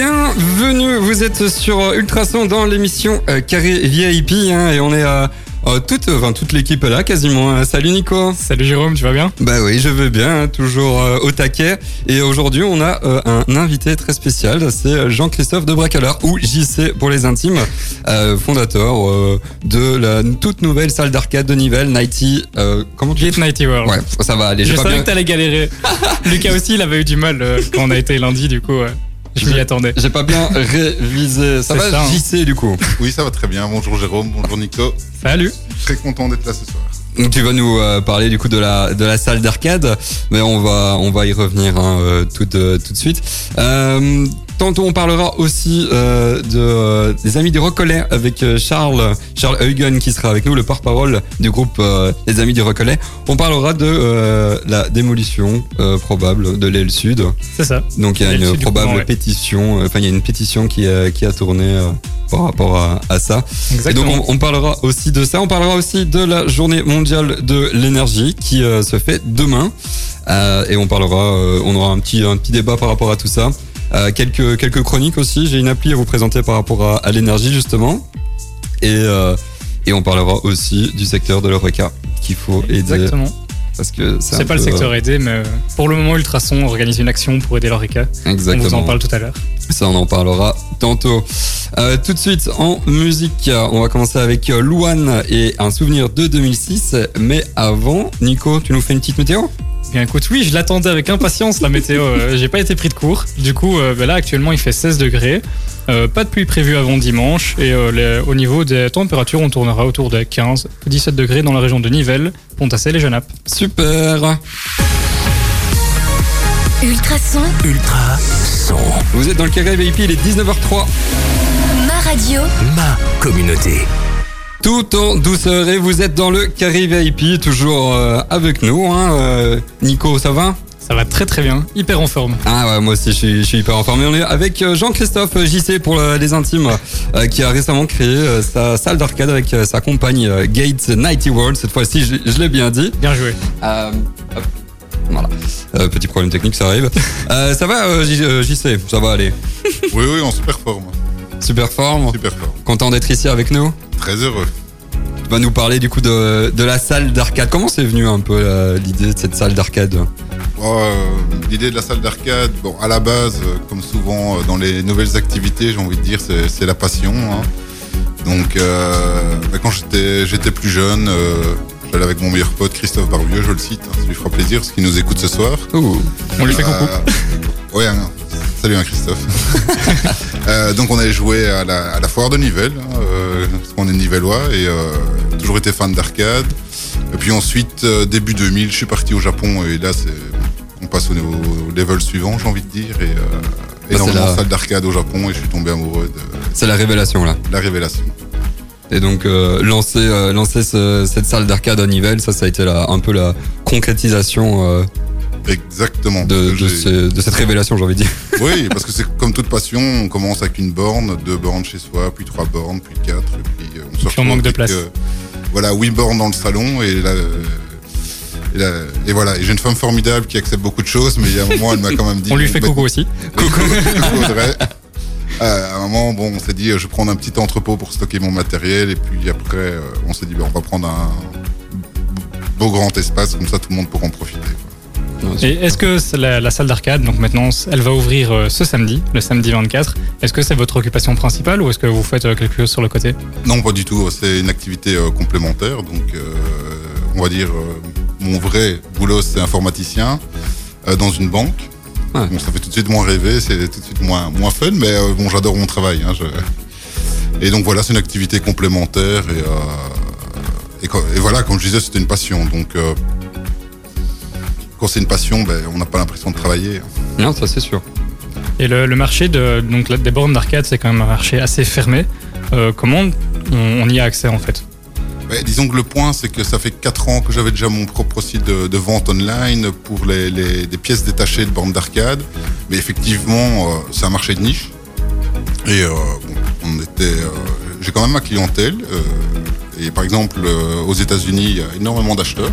Bienvenue, vous êtes sur Ultrason dans l'émission euh, Carré VIP hein, et on est à euh, toute, enfin, toute l'équipe est là quasiment. hein. Salut Nico. Salut Jérôme, tu vas bien? Bah oui, je veux bien, hein, toujours euh, au taquet. Et aujourd'hui, on a euh, un invité très spécial, c'est Jean-Christophe de Bracaleur, ou JC pour les intimes, fondateur de la toute nouvelle salle d'arcade de Nivelles, Nighty. comment tu Gate Nighty World. Ouais, ça va aller. Je savais bien- que t'allais galérer. Lucas aussi, il avait eu du mal quand on a été lundi, du coup, je m'y attendais. J'ai pas bien révisé. Ça va, ça, hein. JC du coup. Oui, ça va très bien. Bonjour Jérôme, bonjour Nico. Salut Très content d'être là ce soir. Donc tu vas nous euh, parler du coup de la de la salle d'arcade, mais on va on va y revenir hein, euh, tout euh, tout de suite. Tantôt on parlera aussi euh, de euh, des amis du Recollet avec euh, Charles Charles Huygen qui sera avec nous, le porte-parole du groupe des amis du Recollet. On parlera de la démolition probable de l'aile sud. C'est ça. Donc il y a une probable ouais. pétition. Enfin il y a une pétition qui a, qui a tourné par rapport à, à ça. Et donc Exactement. on, on parlera aussi de ça, on parlera aussi de la journée mondiale de l'énergie qui euh, se fait demain. Euh, et on parlera, euh, on aura un petit, un petit débat par rapport à tout ça. Euh, quelques, quelques chroniques aussi, j'ai une appli à vous présenter par rapport à, à l'énergie justement. Et, euh, et on parlera aussi du secteur de l'Eureka qu'il faut aider Exactement. parce que c'est pas le secteur aidé, mais euh, pour le moment, Ultrason organise une action pour aider l'Oreca. euh, On Exactement. vous en parle tout à l'heure. Ça, on en parlera tantôt. Euh, tout de suite, en musique, on va commencer avec euh, Louane et un souvenir de 2006. Mais avant, Nico, tu nous fais une petite météo? Bien écoute, oui, je l'attendais avec impatience la météo. Euh, J'ai pas été pris de court. Du coup, euh, ben là actuellement il fait 16 degrés. Euh, pas de pluie prévue avant dimanche. Et euh, les- au niveau des températures, on tournera autour des 15, 17 degrés dans la région de Nivelles, Pontassel et Genappe. Super Ultrason, Ultra son. Vous êtes dans le carré VIP, il est 19h03. ma radio, Ma communauté. Tout en douceur et vous êtes dans le carré VIP, toujours euh, avec nous. Hein, euh, Nico, ça va? Ça va très très bien, hyper en forme. Ah ouais, moi aussi je suis, je suis hyper informé. On est avec euh, Jean-Christophe JC pour le- les intimes, euh, qui a récemment créé euh, sa salle d'arcade avec euh, sa compagne euh, Gates Nighty World. Cette fois-ci, je, je l'ai bien dit. Bien joué. Euh, hop. Voilà. Euh, petit problème technique, ça arrive. Euh, ça va, euh, J- JC Ça va aller. Oui, oui, en super forme. Super forme. Super forme. Content d'être ici avec nous. Très heureux. Tu vas nous parler du coup de, de la salle d'arcade. Comment c'est venu un peu euh, l'idée de cette salle d'arcade? Euh, L'idée de la salle d'arcade, bon, à la base, euh, comme souvent dans les nouvelles activités, j'ai envie de dire, c'est la passion. hein. Donc, euh, bah, quand j'étais plus jeune, euh, j'allais avec mon meilleur pote Christophe Barbieux, je le cite, hein, ça lui fera plaisir parce qu'il nous écoute ce soir. Ouh. On lui fait coucou. Ouais, hein. Salut hein, Christophe. Euh, donc on allait jouer à la, à la foire de Nivelles, hein, euh, parce qu'on est nivellois et euh, toujours été fan d'arcade. Et puis ensuite, début 2000, je suis parti au Japon et là on passe au, au level suivant, j'ai envie de dire, et c'est énormément la- de salles d'arcade au Japon et je suis tombé amoureux de C'est la révélation là. la révélation. Et donc euh, lancer, euh, lancer ce- cette salle d'arcade à Nivelles, ça, ça a été la, un peu la concrétisation euh, Exactement. de, de, J'ai- ce- de cette révélation, j'ai envie de dire. Oui, parce que c'est comme toute passion, on commence avec une borne, deux bornes chez soi, puis trois bornes, puis quatre, et puis euh, on se Puis on retrouve manque de avec, place. euh, voilà, huit bornes dans le salon, et là, euh, et, là- et voilà, et j'ai une femme formidable qui accepte beaucoup de choses, mais il y a un moment, elle m'a quand même dit... On lui fait coucou aussi. Coucou, coucou, Audrey. Euh, à un moment, bon, on s'est dit, euh, je vais prendre un petit entrepôt pour stocker mon matériel, et puis après, euh, on s'est dit, bah, on va prendre un beau grand espace, comme ça tout le monde pourra en profiter. Et est-ce que la, la salle d'arcade, donc maintenant, elle va ouvrir euh, ce samedi, le samedi 24. Est-ce que c'est votre occupation principale ou est-ce que vous faites euh, quelque chose sur le côté? Non, pas du tout. C'est une activité euh, complémentaire. Donc, euh, on va dire, mon vrai boulot, c'est informaticien dans une banque. Ouais. Bon, ça fait tout de suite moins rêver, c'est tout de suite moins, moins fun, mais euh, bon, j'adore mon travail. hein, je- Et donc voilà, c'est une activité complémentaire. Et, euh, et, co- et voilà, comme je disais, c'était une passion. Donc, euh, quand c'est une passion, ben, on n'a pas l'impression de travailler. Non, ça c'est sûr. Et le, le marché de, donc, la- des bornes d'arcade, c'est quand même un marché assez fermé. Euh, comment on, on y a accès en fait? Ouais, disons que le point, c'est que ça fait 4 ans que j'avais déjà mon propre site de, de vente online pour les, les- des pièces détachées de bornes d'arcade. Mais effectivement, euh, c'est un marché de niche. Et euh, bon, on était, euh, j'ai quand même ma clientèle. euh, et par exemple, euh, aux États-Unis, il y a énormément d'acheteurs.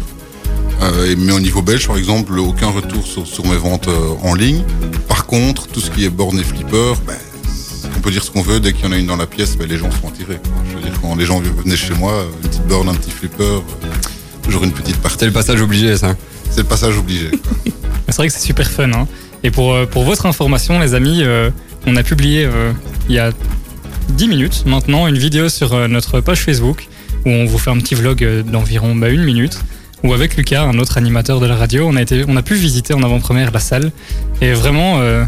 Euh, mais au niveau belge, par exemple, aucun retour sur, sur mes ventes euh, en ligne. Par contre, tout ce qui est bornes et flippers, ben, peut dire ce qu'on veut, dès qu'il y en a une dans la pièce, ben, les gens sont attirés. quoi. Je veux dire, quand les gens venaient chez moi, une petite borne, un petit flipper, euh, toujours une petite partie. C'est le passage obligé, ça. C'est le passage obligé. C'est vrai que c'est super fun. hein. Et pour, pour votre information, les amis, euh, on a publié il y a 10 minutes maintenant une vidéo sur notre page Facebook où on vous fait un petit vlog d'environ bah, une minute. Où avec Lucas, un autre animateur de la radio, on a, été, on a pu visiter en avant-première la salle. Et vraiment, euh,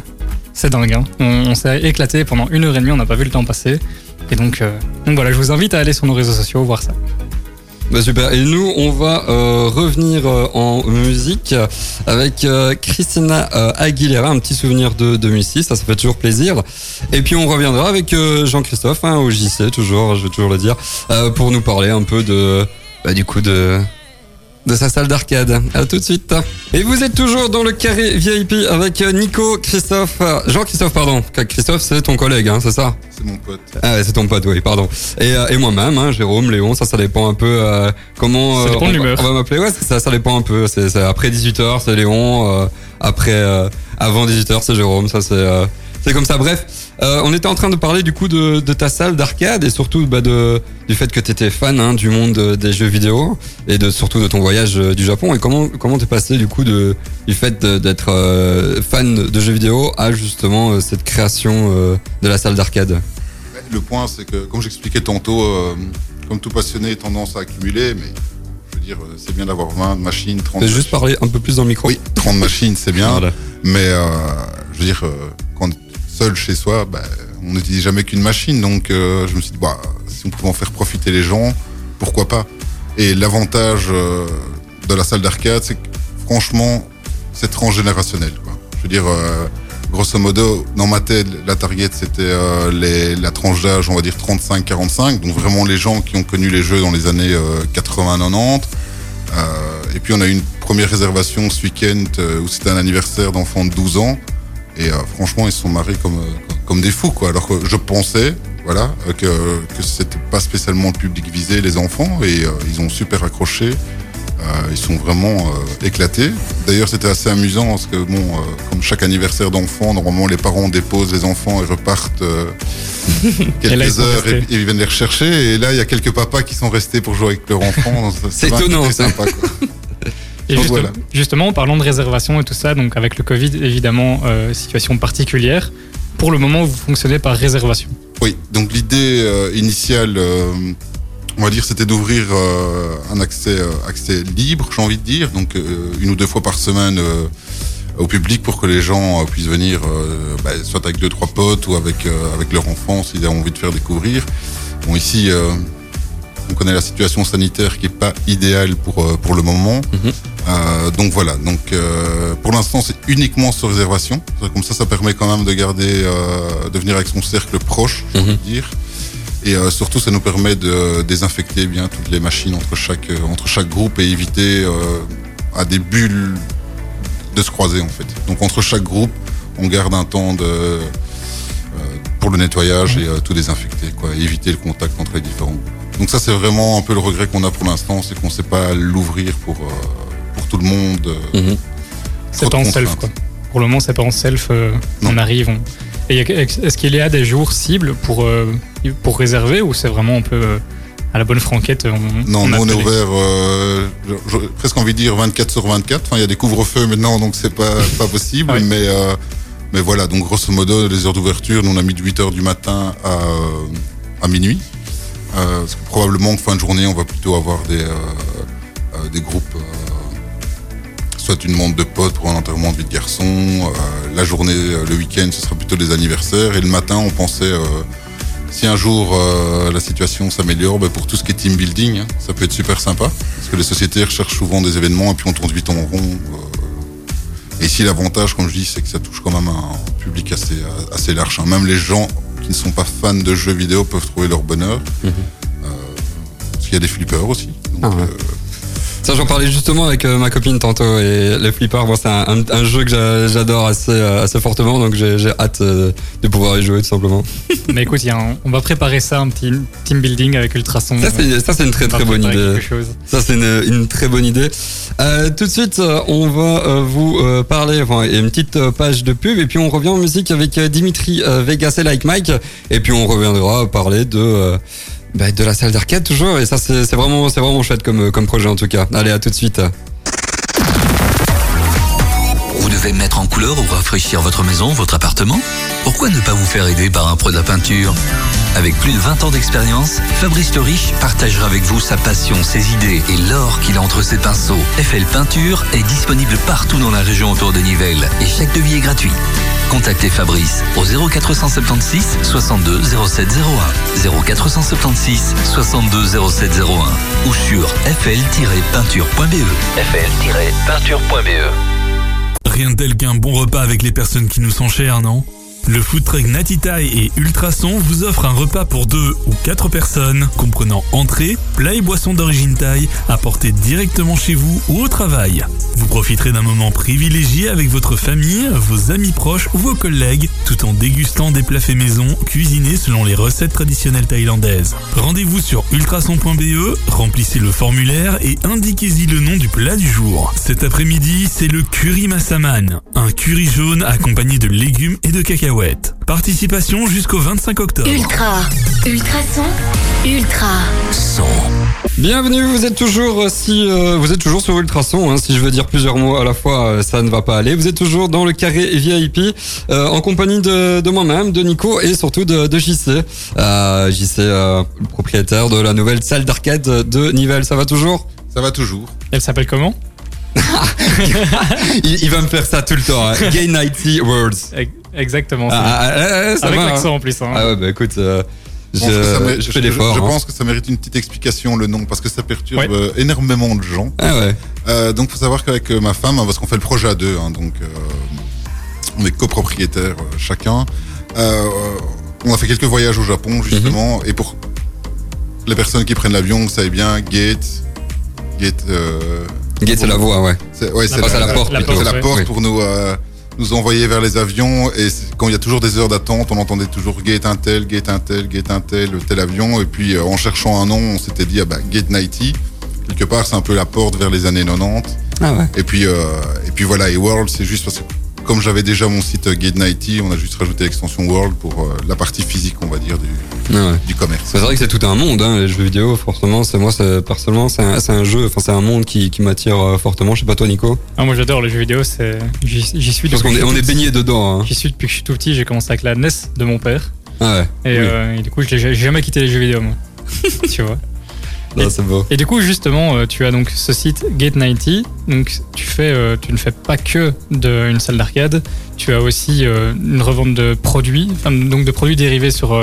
c'est dingue. hein. On, s'est éclaté pendant une heure et demie, on n'a pas vu le temps passer. Et donc, euh, donc voilà, je vous invite à aller sur nos réseaux sociaux voir ça. Bah super. Et nous, on va euh, revenir en musique avec euh, Christina Aguilera, un petit souvenir de 2006, ça, ça fait toujours plaisir. Et puis on reviendra avec Jean-Christophe, hein, au JC, toujours, je vais toujours le dire, pour nous parler un peu de, bah, du coup, de de sa salle d'arcade. À tout de suite. Et vous êtes toujours dans le carré VIP avec euh, Nico, Christophe, euh, Jean-Christophe, pardon. Christophe, c'est ton collègue, hein, c'est ça? C'est mon pote. ah ouais, c'est ton pote, oui, pardon. Et, euh, et moi-même, hein, Jérôme, Léon, ça, ça dépend un peu euh, comment Ça dépend on, de va- l'humeur. on va m'appeler. Ouais, ça, ça dépend un peu. C'est c'est après 18h, c'est Léon. euh, après, euh, avant 18h, c'est Jérôme. Ça, c'est euh, c'est comme ça. Bref, euh, on était en train de parler du coup de, de ta salle d'arcade et surtout bah, de, du fait que tu étais fan hein, du monde euh, des jeux vidéo et de surtout de ton voyage euh, du Japon. Et comment comment t'es passé du coup de du fait d'être euh, fan de jeux vidéo à justement cette création de la salle d'arcade? Le point, c'est que, comme j'expliquais tantôt, comme tout passionné, tendance à accumuler, mais je veux dire, c'est bien d'avoir 20 machines, 30 Fais juste parler un peu plus dans le micro. Oui, 30 machines, c'est bien. Voilà. Mais je veux dire, quand seul chez soi, bah, on n'utilise jamais qu'une machine. Donc euh, je me suis dit, bah, si on pouvait en faire profiter les gens, pourquoi pas? Et l'avantage euh, de la salle d'arcade, c'est que franchement, c'est transgénérationnel. Je veux dire, euh, grosso modo, dans ma tête, la target, c'était la tranche d'âge, on va dire 35-45. Donc vraiment les gens qui ont connu les jeux dans les années euh, 80-90. Euh, et puis on a eu une première réservation ce week-end où c'était un anniversaire d'enfant de 12 ans. Et euh, franchement, ils se sont marrés comme, euh, comme, des fous, quoi. Alors que je pensais, voilà, euh, que, que c'était pas spécialement le public visé, les enfants, et euh, ils ont super accroché. Euh, ils sont vraiment euh, éclatés. D'ailleurs, c'était assez amusant parce que, bon, euh, comme chaque anniversaire d'enfant, normalement, les parents déposent les enfants et repartent euh, Et là, ils quelques heures et, ils viennent les rechercher. Et là, il y a quelques papas qui sont restés pour jouer avec leur enfant. C'est étonnant, ça. sympa, quoi. Et Donc juste- voilà. justement, en parlant de réservation et tout ça, donc avec le Covid, évidemment, euh, situation particulière. Pour le moment, vous fonctionnez par réservation. Oui, donc l'idée euh, initiale, euh, on va dire, c'était d'ouvrir un accès, accès libre, j'ai envie de dire, donc une ou deux fois par semaine au public pour que les gens puissent venir, bah, soit avec deux trois potes ou avec avec leur enfant s'ils ont envie de faire découvrir. Bon ici, on connaît la situation sanitaire qui est pas idéale pour euh, pour le moment. Mhm. Euh, donc voilà, donc euh, pour l'instant c'est uniquement sur réservation. Comme ça, ça permet quand même de garder, de venir avec son cercle proche, envie de dire. Et euh, surtout, ça nous permet de désinfecter bien toutes les machines entre chaque euh, entre chaque groupe et éviter euh, à des bulles de se croiser en fait. Donc entre chaque groupe, on garde un temps de pour le nettoyage et euh, tout désinfecter, quoi, et éviter le contact entre les différents groupes. Donc ça, c'est vraiment un peu le regret qu'on a pour l'instant, c'est qu'on ne sait pas l'ouvrir pour euh, pour tout le monde. euh, Mhm. C'est pas en self, quoi. Pour le moment, c'est pas en self. euh, on arrive. on- est-ce qu'il y a des jours cibles pour, euh, pour réserver ou c'est vraiment un peu euh, à la bonne franquette on, Non, nous on est ouvert, euh, j'aurais presque envie de dire 24 sur 24. Enfin, il y a des couvre-feux maintenant, donc c'est pas pas possible. Ouais. Mais euh, mais voilà, donc grosso modo, les heures d'ouverture, nous on a mis de 8 heures du matin à à minuit. Euh, parce que probablement en fin de journée, on va plutôt avoir des euh, euh, des groupes. soit une montre de potes pour un enterrement de vie de garçon. la journée, le week-end, ce sera plutôt des anniversaires. Et le matin, on pensait si un jour la situation s'améliore, ben, pour tout ce qui est team building, hein, ça peut être super sympa. Parce que les sociétés recherchent souvent des événements et puis on tourne vite en rond. Et ici, l'avantage, comme je dis, c'est que ça touche quand même un public assez, assez large. hein. Même les gens qui ne sont pas fans de jeux vidéo peuvent trouver leur bonheur. Mhm. Euh, parce qu'il y a des flippers aussi. Donc, Ah ouais. euh, Ça, j'en parlais justement avec euh, ma copine tantôt et les flippers, moi, c'est un, un- un jeu que j'a- j'adore assez, euh, assez fortement, donc j'ai hâte euh, de pouvoir y jouer tout simplement. Mais écoute, il y a un- on va préparer ça, un petit team building avec Ultrason. Ça, c'est une très très bonne idée. Ça, c'est une, une très bonne idée. Euh, tout de suite, on va vous parler, enfin, il y a une petite page de pub, et puis on revient en musique avec Dimitri Vegas et Like Mike, et puis on reviendra parler de, euh, bah, de la salle d'arcade toujours, et ça, c'est vraiment, vraiment chouette comme, euh, comme projet en tout cas. Allez, à tout de suite. Vous devez mettre en couleur ou rafraîchir votre maison, votre appartement? Pourquoi ne pas vous faire aider par un pro de la peinture? Avec plus de 20 ans d'expérience, Fabrice Le partagera avec vous sa passion, ses idées et l'or qu'il a entre ses pinceaux. FL Peinture est disponible partout dans la région autour de Nivelles et chaque devis est gratuit. Contactez Fabrice au 0476 62 0701 0476 62 0701 ou sur fl-peinture.be fl-peinture.be Rien de tel qu'un bon repas avec les personnes qui nous sont chères, non? Le food truck Natitai et Ultrason vous offre un repas pour deux ou quatre personnes, comprenant entrée, plat et boissons d'origine thaï, apportés directement chez vous ou au travail. Vous profiterez d'un moment privilégié avec votre famille, vos amis proches ou vos collègues, tout en dégustant des plats faits maison, cuisinés selon les recettes traditionnelles thaïlandaises. Rendez-vous sur ultrason.be, remplissez le formulaire et indiquez-y le nom du plat du jour. Cet après-midi, c'est le curry massaman, un curry jaune accompagné de légumes et de Participation jusqu'au 25 octobre. Ultra. Ultrason. Ultra. Son. Bienvenue, vous êtes toujours euh, si euh, vous êtes toujours sur Ultrason. Hein, si je veux dire plusieurs mots à la fois, euh, ça ne va pas aller. Vous êtes toujours dans le carré VIP euh, en compagnie de, de moi-même, de Nico et surtout de, de JC. Euh, JC, euh, le propriétaire de la nouvelle salle d'arcade de Nivelles. Ça va toujours? Ça va toujours. Elle s'appelle comment? Il, il va me faire ça tout le temps. Hein. Gay Nighty Worlds. Ex- Exactement. Ah, ça. ah, ah, ah, ça Avec va, hein. l'accent en plus. hein. Ah ouais, bah écoute, euh, je, Je pense que ça mé- je je- fais je- l'effort. Je hein. pense que ça mérite une petite explication, le nom, parce que ça perturbe Ouais. euh, énormément de gens. Ah ouais. Euh, donc, faut savoir qu'avec ma femme, parce qu'on fait le projet à deux, hein, donc euh, on est copropriétaires euh, chacun. euh, on a fait quelques voyages au Japon justement, et pour les personnes qui prennent l'avion, vous savez bien, gate, gate. Euh, Gate, c'est la voix, ouais. c'est ouais, c'est Ah, c'est la porte plutôt. c'est la porte pour nous euh, nous envoyer vers les avions. Et quand il y a toujours des heures d'attente, on entendait toujours gate un tel, gate un tel, gate un tel, tel avion. Et puis euh, en cherchant un nom, on s'était dit ah bah gate 90. Quelque part, c'est un peu la porte vers les années 90. Ah ouais. Et puis, euh, et puis voilà, et World, c'est juste parce que comme j'avais déjà mon site euh, Gate 90, on a juste rajouté l'extension World pour euh, la partie physique, on va dire, du, Ah ouais. du commerce. C'est vrai que c'est tout un monde, hein, les jeux vidéo. Forcément, c'est moi, c'est personnellement, c'est un, c'est un jeu, enfin c'est un monde qui, qui m'attire euh, fortement. Je sais pas toi, Nico? Ah, moi j'adore les jeux vidéo. C'est j'y suis Parce depuis qu'on que est, on est baigné dedans. Hein. J'y suis depuis que je suis tout petit. J'ai commencé avec la NES de mon père. Ah ouais. Et, Oui. euh, et du coup, je l'ai- j'ai jamais quitté les jeux vidéo, moi. tu vois. Là, c'est beau. Et du coup, justement, euh, tu as donc ce site Gate 90. Donc, tu fais, euh, tu ne fais pas que de, une salle d'arcade. Tu as aussi euh, une revente de produits, enfin, donc de produits dérivés sur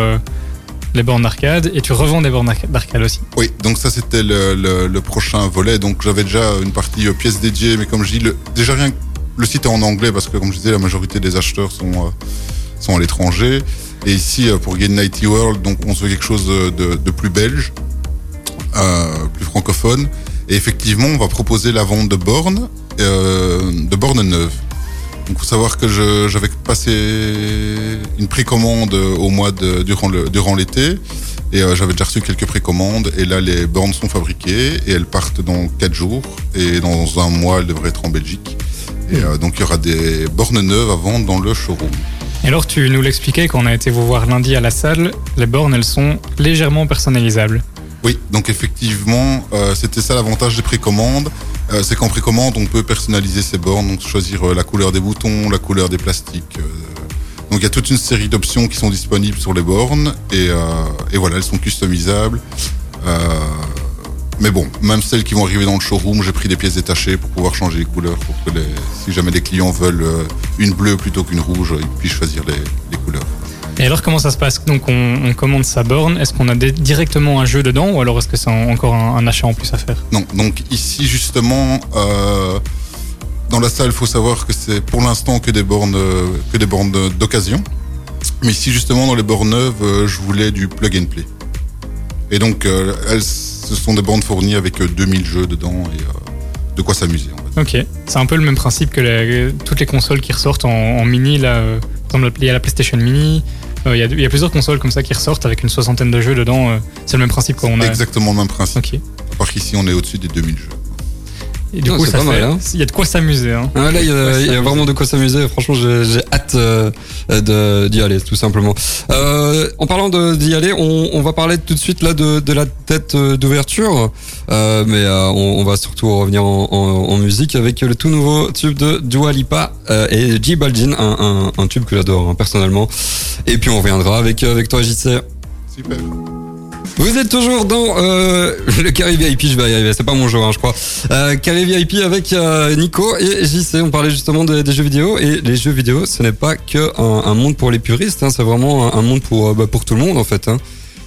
les bornes d'arcade. Et tu revends des bornes d'arca- d'arcade aussi. Oui, donc ça c'était le, le- le prochain volet. Donc j'avais déjà une partie euh, pièces dédiées, mais comme je dis, le, déjà rien que le site est en anglais parce que comme je disais, la majorité des acheteurs sont, euh, sont à l'étranger. Et ici, euh, pour Gate 90 World, donc on se veut quelque chose de plus belge, euh, plus francophone. Et effectivement, on va proposer la vente de bornes, euh, de bornes neuves. Donc, faut savoir que j'avais passé une précommande au mois de durant l'été et euh, j'avais déjà reçu quelques précommandes et là les bornes sont fabriquées et elles partent dans quatre jours et dans un mois elles devraient être en Belgique. Et donc il y aura des bornes neuves à vendre dans le showroom. Et alors, tu nous l'expliquais quand on a été vous voir lundi à la salle. Les bornes, elles sont légèrement personnalisables. Oui, donc effectivement, euh, c'était ça l'avantage des précommandes. Euh, c'est qu'en précommande, on peut personnaliser ses bornes, donc choisir euh, la couleur des boutons, la couleur des plastiques. donc il y a toute une série d'options qui sont disponibles sur les bornes et, voilà, elles sont customisables. Mais bon, même celles qui vont arriver dans le showroom, j'ai pris des pièces détachées pour pouvoir changer les couleurs, pour que si jamais les clients veulent une bleue plutôt qu'une rouge, ils puissent choisir les couleurs. Et alors, comment ça se passe Donc, on, on commande sa borne. Est-ce qu'on a directement un jeu dedans ou alors est-ce que c'est en- encore un, un achat en plus à faire Non, donc ici justement, euh, dans la salle, il faut savoir que c'est pour l'instant que des bornes, que des bornes d'occasion. Mais ici justement, dans les bornes neuves, euh, je voulais du plug and play. Et donc, euh, elles, ce sont des bornes fournies avec euh, 2000 jeux dedans. Et, euh, de quoi s'amuser. en fait. Ok, c'est un peu le même principe que les- toutes les consoles qui ressortent en, en mini. Là, par exemple, il y a la PlayStation Mini. Euh, Il y, a, il y a plusieurs consoles comme ça qui ressortent avec une soixantaine de jeux dedans. euh, c'est le même principe quoi. On a. Exactement le même principe. Ok. À part qu'ici, on est au-dessus des 2000 jeux. Et du Non, coup, ça pas mal, hein. Il y a de quoi s'amuser. Hein. Ah, là, il y a, Ouais, il y a ça, vraiment de quoi s'amuser. Franchement, j'ai hâte euh, d'y aller, tout simplement. Euh, en parlant d'y aller, on, on va parler tout de suite là de, de la tête euh, d'ouverture, Euh, mais euh, on, on va surtout revenir en, en- en musique avec le tout nouveau tube de Dua Lipa euh, et J Balvin, un, un, un tube que j'adore hein, personnellement. Et puis on reviendra avec avec toi, JC. Super. Vous êtes toujours dans euh, le Carré VIP, je vais y arriver, c'est pas mon jeu, hein, je crois. Euh, Carré VIP avec euh, Nico et JC, on parlait justement des, jeux vidéo, et les jeux vidéo, ce n'est pas que un, monde pour les puristes, hein, c'est vraiment un, monde pour, euh, bah, pour tout le monde en fait. Hein.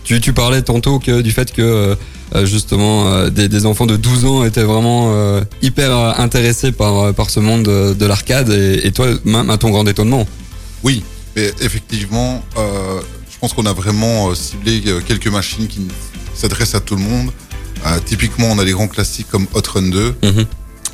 Tu, parlais tantôt que, du fait que justement des, enfants de 12 ans étaient vraiment hyper intéressés par, par ce monde de, de l'arcade, et, toi, même à ton grand étonnement. Oui, effectivement, je pense qu'on a vraiment euh, ciblé euh, quelques machines qui s'adressent à tout le monde. Euh, typiquement, on a des grands classiques comme Hot Run 2. Mhm.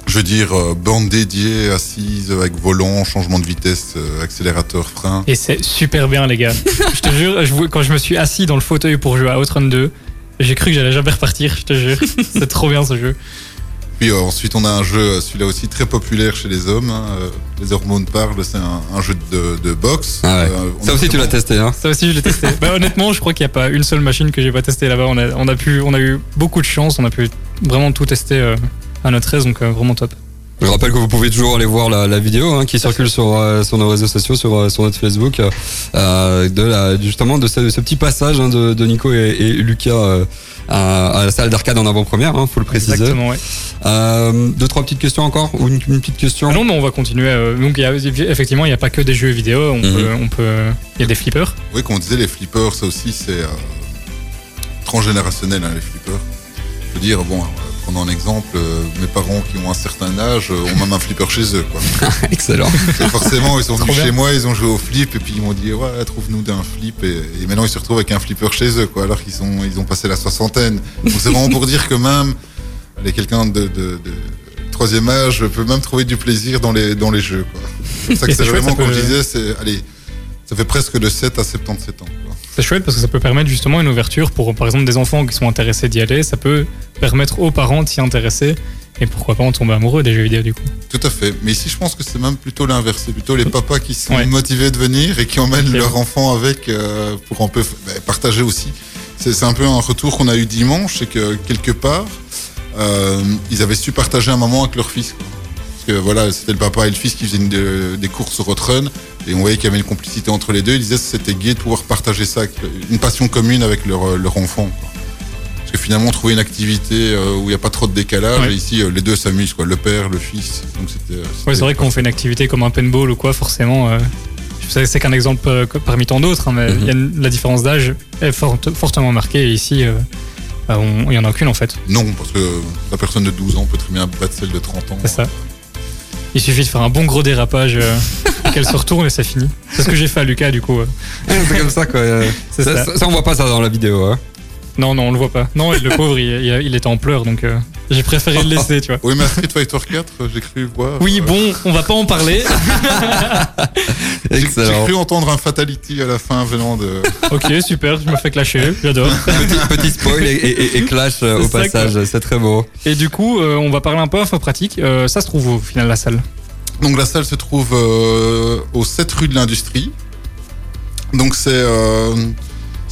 Je veux dire, euh, bande dédiée, assise, avec volant, changement de vitesse, euh, accélérateur, frein. Et c'est super bien, les gars. je te jure, je, quand je me suis assis dans le fauteuil pour jouer à Outrun 2, j'ai cru que j'allais jamais repartir, je te jure. c'est trop bien ce jeu. Puis euh, ensuite, on a un jeu, celui-là aussi très populaire chez les hommes. hein, euh, les hormones parlent, c'est un, un jeu de, de boxe. Ah ouais. Euh, Ça aussi, tu l'as testé, hein Ça aussi, je l'ai testé. bah, honnêtement, je crois qu'il n'y a pas une seule machine que j'ai pas testée là-bas. On a, on, a pu, on a eu beaucoup de chance, on a pu vraiment tout tester euh, à notre aise, donc euh, vraiment top. Je rappelle que vous pouvez toujours aller voir la, la vidéo hein, qui circule sur, euh, sur nos réseaux sociaux, sur, euh, sur notre Facebook, euh, de la, justement de ce, ce petit passage hein, de, de Nico et, et Lucas euh, à, à la salle d'arcade en avant-première, hein, faut le préciser. Exactement, ouais. Euh, deux trois petites questions encore ou une, une petite question? Ah non, mais on va continuer. euh, donc, il y a, effectivement, il n'y a pas que des jeux vidéo. On Mhm. peut, on peut, il y a des flippers. Oui, comme on disait, les flippers, ça aussi, c'est euh, transgénérationnel, hein, les flippers. Je veux dire, bon, un exemple, euh, mes parents qui ont un certain âge euh, ont même un flipper chez eux. Quoi. Excellent. Et forcément, ils sont venus bien. chez moi, ils ont joué au flip, et puis ils m'ont dit, ouais, trouve-nous d'un flip. Et, et maintenant, ils se retrouvent avec un flipper chez eux, quoi, alors qu'ils sont, ils ont passé la soixantaine. Donc c'est vraiment pour dire que même, quelqu'un de, de, de troisième âge peut même trouver du plaisir dans les, dans les jeux. quoi. C'est ça que c'est vraiment, comme je disais, c'est, allez, ça fait presque de 7 à 77 ans. C'est chouette parce que ça peut permettre justement une ouverture pour, par exemple, des enfants qui sont intéressés d'y aller. Ça peut permettre aux parents de s'y intéresser. Et pourquoi pas en tomber amoureux des jeux vidéo du coup. Tout à fait. Mais ici, je pense que c'est même plutôt l'inverse. C'est plutôt les papas qui sont Ouais. motivés de venir et qui emmènent leur enfant avec euh, pour un peu bah, partager aussi. C'est c'est un peu un retour qu'on a eu dimanche, c'est que quelque part, euh, ils avaient su partager un moment avec leur fils. quoi. Que voilà, c'était le papa et le fils qui faisaient une des courses au run et on voyait qu'il y avait une complicité entre les deux. Ils disaient que c'était gai de pouvoir partager ça, une passion commune avec leur, euh, leur enfant. quoi. Parce que finalement, trouver une activité euh, où il n'y a pas trop de décalage, Ouais. et ici, euh, les deux s'amusent, quoi, le père, le fils. Donc c'était. Ouais, c'est vrai qu'on fait une activité comme un paintball ou quoi, forcément. euh, c'est qu'un exemple euh, parmi tant d'autres, hein, mais Mhm. il y a une- la différence d'âge est forte- fortement marquée. Et ici, euh, bah, il y en a aucune en fait. Non, parce que la personne de 12 ans peut très bien battre celle de 30 ans. C'est ça. Il suffit de faire un bon gros dérapage euh, et qu'elle se retourne et c'est fini. C'est ce que j'ai fait à Lucas du coup. euh. c'est comme ça quoi. euh, Ça, ça. ça, ça, on voit pas ça dans la vidéo. Hein. Non, non, on le voit pas. Non, le pauvre, il, il- il était en pleurs donc euh, j'ai préféré le laisser, tu vois. Oui, mais à Street Fighter 4, euh, j'ai cru voir. Oui, euh, bon, on va pas en parler. J'ai j'ai Excellent. cru entendre un fatality à la fin venant de. ok, super, je me fais clasher, j'adore. petit, petit spoil et, et- et clash euh, au C'est ça, passage, c'est très beau. Et du coup, euh, on va parler un peu info pratique. Euh, ça se trouve au final la salle. Donc la salle se trouve euh, au 7 rue de l'Industrie. Donc c'est euh,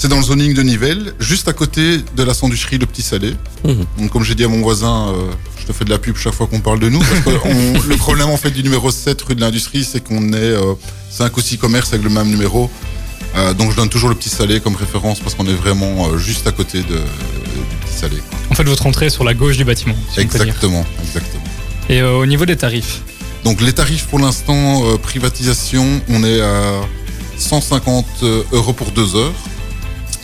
c'est dans le zoning de Nivelles, juste à côté de la sandwicherie Le Petit Salé. Mhm. Donc comme j'ai dit à mon voisin, euh, je te fais de la pub chaque fois qu'on parle de nous. Parce que on- le problème en fait du numéro 7 rue de l'Industrie, c'est qu'on est euh, 5 ou 6 commerces avec le même numéro. Euh, donc je donne toujours Le Petit Salé comme référence parce qu'on est vraiment euh, juste à côté de, du Petit Salé. En fait, votre entrée est sur la gauche du bâtiment, si. Exactement, exactement. Et euh, au niveau des tarifs, Donc les tarifs pour l'instant, euh, privatisation, on est à 150 euros pour deux heures.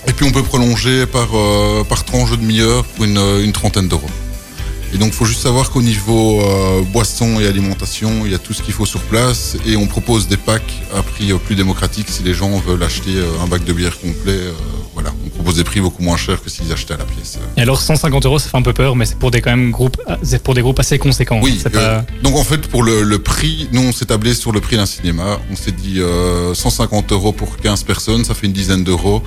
Et puis on peut prolonger par, euh, par tranche de demi-heure pour une, euh, une trentaine d'euros. Et donc il faut juste savoir qu'au niveau euh, boisson et alimentation, il y a tout ce qu'il faut sur place. Et on propose des packs à prix euh, plus démocratique si les gens veulent acheter un bac de bière complet. voilà, on proposent des prix beaucoup moins chers que s'ils achetaient à la pièce. Et alors 150 euros, ça fait un peu peur, mais c'est pour des quand même groupes, c'est pour des groupes assez conséquents. Oui, pas. donc en fait pour le, le prix, nous on s'est tablé sur le prix d'un cinéma. On s'est dit euh, 150 euros pour 15 personnes, ça fait une dizaine d'euros.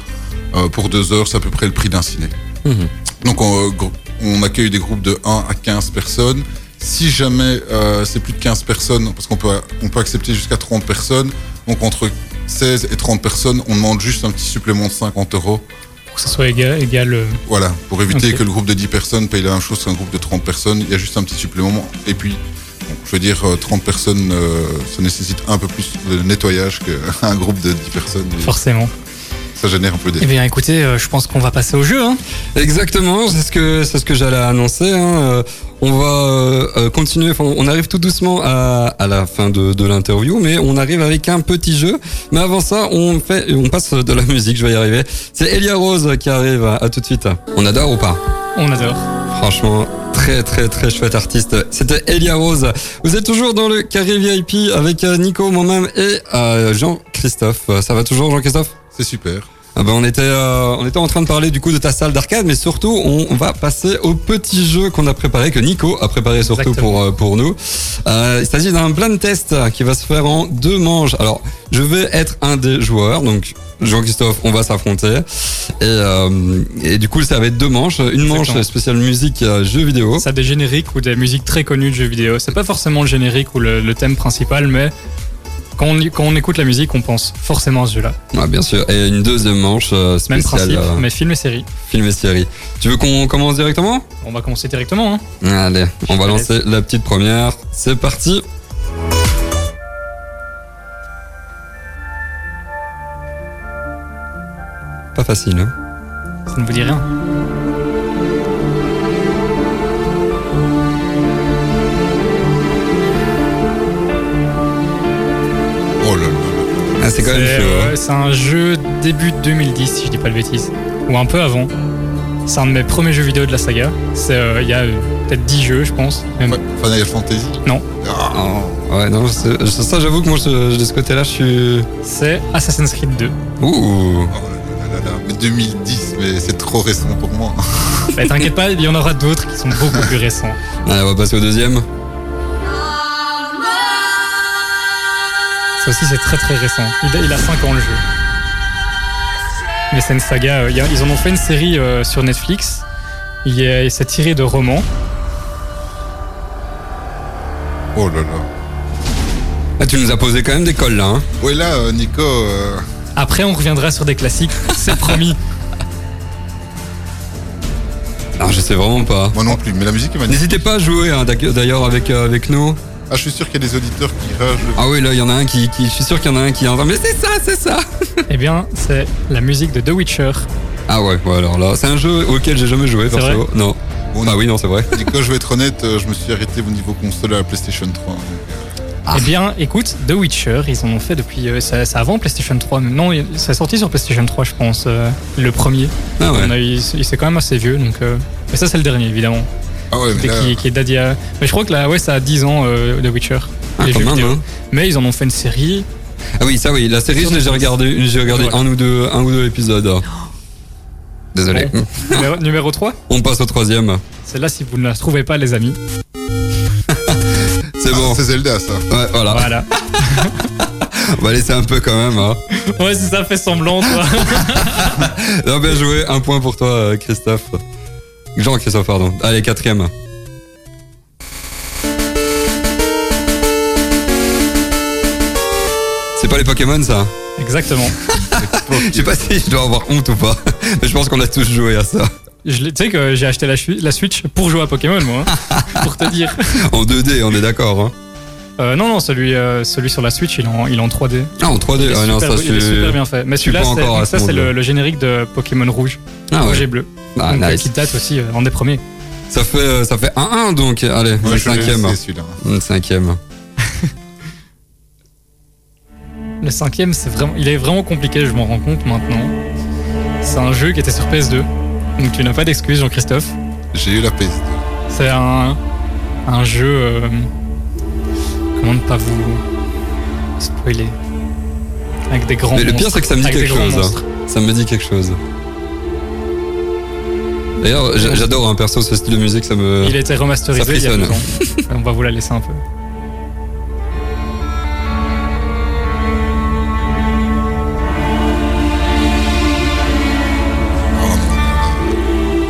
Euh, pour deux heures, c'est à peu près le prix d'un ciné. Mhm. Donc on, gr- on accueille des groupes de 1 à 15 personnes. Si jamais euh, c'est plus de 15 personnes, parce qu'on peut, on peut accepter jusqu'à 30 personnes, donc entre 16 et 30 personnes, on demande juste un petit supplément de 50 euros. Pour que ça soit égal. égal euh, Voilà, pour éviter que le groupe de 10 personnes paye la même chose qu'un groupe de 30 personnes, il y a juste un petit supplément. Et puis, bon, je veux dire, euh, 30 personnes, euh, ça nécessite un peu plus de nettoyage qu'un groupe de 10 personnes. Forcément. Ça génère un peu Eh des... bien, écoutez, euh, je pense qu'on va passer au jeu. Hein. Exactement, c'est ce que c'est ce que j'allais annoncer. hein. Euh, On va euh, continuer. Enfin, on arrive tout doucement à, à la fin de, de l'interview, mais on arrive avec un petit jeu. Mais avant ça, on fait, on passe de la musique. Je vais y arriver. C'est Elia Rose qui arrive. À tout de suite. On adore ou pas? On adore. Franchement, très très très chouette artiste. C'était Elia Rose. Vous êtes toujours dans le carré VIP avec Nico, moi-même et euh, Jean-Christophe. Ça va toujours, Jean-Christophe? C'est super. ah ben on était euh, on était en train de parler du coup de ta salle d'arcade, mais surtout on, va passer au petit jeu qu'on a préparé, que Nico a préparé surtout Exactement. pour euh, pour nous. Euh, il s'agit d'un blind test qui va se faire en deux manches. Alors je vais être un des joueurs, donc Jean-Christophe, on va s'affronter et, et du coup ça va être deux manches, une manche spéciale musique jeux vidéo. Ça a des génériques ou des musiques très connues de jeux vidéo. C'est pas forcément le générique ou le, le thème principal, mais quand on, y- quand on écoute la musique, on pense forcément à ce jeu-là. Ouais, bien sûr. Et une deuxième manche euh, Même spéciale principe, euh, mais film et série. film et série. Tu veux qu'on commence directement? On va commencer directement. Hein. Allez, on va lancer la petite première. C'est parti. Pas facile, hein Ça ne vous dit rien. Ah, c'est quand même C'est chaud. hein. euh, c'est un jeu début 2010, si je dis pas de bêtises. Ou un peu avant. C'est un de mes premiers jeux vidéo de la saga. Euh, Il y a euh, peut-être 10 jeux, je pense. Même. Ouais, Final Fantasy Non. Ah, Oh, ouais, non, c'est- ça, j'avoue que moi, je- de ce côté-là, je suis. C'est Assassin's Creed 2. Ouh. oh là là là là. Mais 2010, mais c'est trop récent pour moi. Bah, T'inquiète pas, il y en aura d'autres qui sont beaucoup plus récents. Allez, on va passer au deuxième. Ça aussi, c'est très très récent. Il a, il a 5 ans le jeu. Mais c'est une saga. euh, il y a- ils en ont fait une série euh, sur Netflix. Il est- C'est tiré de romans. Oh là là. Ah, tu nous as posé quand même des cols là, hein Ouais là, euh, Nico, euh, Après, on reviendra sur des classiques. C'est promis. Alors, je sais vraiment pas. moi non plus, mais la musique est magnifique. N'hésitez pas à jouer hein, d'ailleurs avec, euh, avec nous. Ah, je suis sûr qu'il y a des auditeurs qui ragent. Ah oui, là, il y en a un qui, qui. Je suis sûr qu'il y en a un qui entend. Mais c'est ça, c'est ça Eh bien, c'est la musique de The Witcher. Ah ouais, ouais, alors là, c'est un jeu auquel j'ai jamais joué, perso. Non. Bon, Ah oui, non, c'est vrai. Nico, je vais être honnête, euh, je me suis arrêté au niveau console à la PlayStation 3. donc, Ah. Eh bien, écoute, The Witcher, ils en ont fait depuis. euh, c'est avant PlayStation 3. mais Non, il- c'est sorti sur PlayStation 3, je pense. euh, le premier. Ah ouais. On a eu- il c'est quand même assez vieux, donc. euh, Mais ça, c'est le dernier, évidemment. Ah ouais, mais Qui, là, qui, qui est d'il y a- Mais je crois que là, ouais, ça a 10 ans, euh, The Witcher. Ah, les quand jeux même, hein. Mais ils en ont fait une série. Ah oui, ça oui, la série, je l'ai regardé, j'ai regardé un ou deux, un ou deux épisodes. Désolé. Bon. numéro, numéro 3, On passe au troisième. c'est là si vous ne la trouvez pas, les amis. C'est ah, bon. c'est Zelda ça. Ouais, voilà. Voilà. On va laisser un peu quand même. Hein. ouais, c'est ça, fait semblant, toi. Non, bien joué. Un point pour toi, euh, Christophe. Jean-Christophe, pardon. Allez, quatrième. C'est pas les Pokémon, ça Exactement. Je sais pas si je dois avoir honte ou pas. Mais je pense qu'on a tous joué à ça. Tu sais que j'ai acheté la, Switch pour jouer à Pokémon, moi. hein. pour te dire. En 2D, on est d'accord. Hein. Euh, non, non, celui, euh, celui sur la Switch, il est en, il est en 3D. Ah, en 3D. Il est, Ah, non, super, ça, il est super bien fait. Mais celui-là, ça, c'est le, le générique de Pokémon Rouge. Ah, Rouge ouais. et bleu. Ah, Donc, nice. Qui date aussi, euh, un des premiers. Ça fait, euh, ça fait 1-1 donc. Allez, Ouais, le cinquième. Le cinquième. Le cinquième, c'est vraiment, il est vraiment compliqué, je m'en rends compte maintenant. C'est un jeu qui était sur PS2. Donc tu n'as pas d'excuse, Jean-Christophe. J'ai eu la PS2. C'est un, un jeu. euh, comment ne pas vous spoiler? Avec des grands Mais le pire, c'est que ça me dit quelque chose. hein. monstres. Ça me dit quelque chose. D'ailleurs, j'a- j'adore un perso ce style de musique, ça me. Il a été remasterisé ça il y a frissonne. deux ans. On va vous la laisser un peu.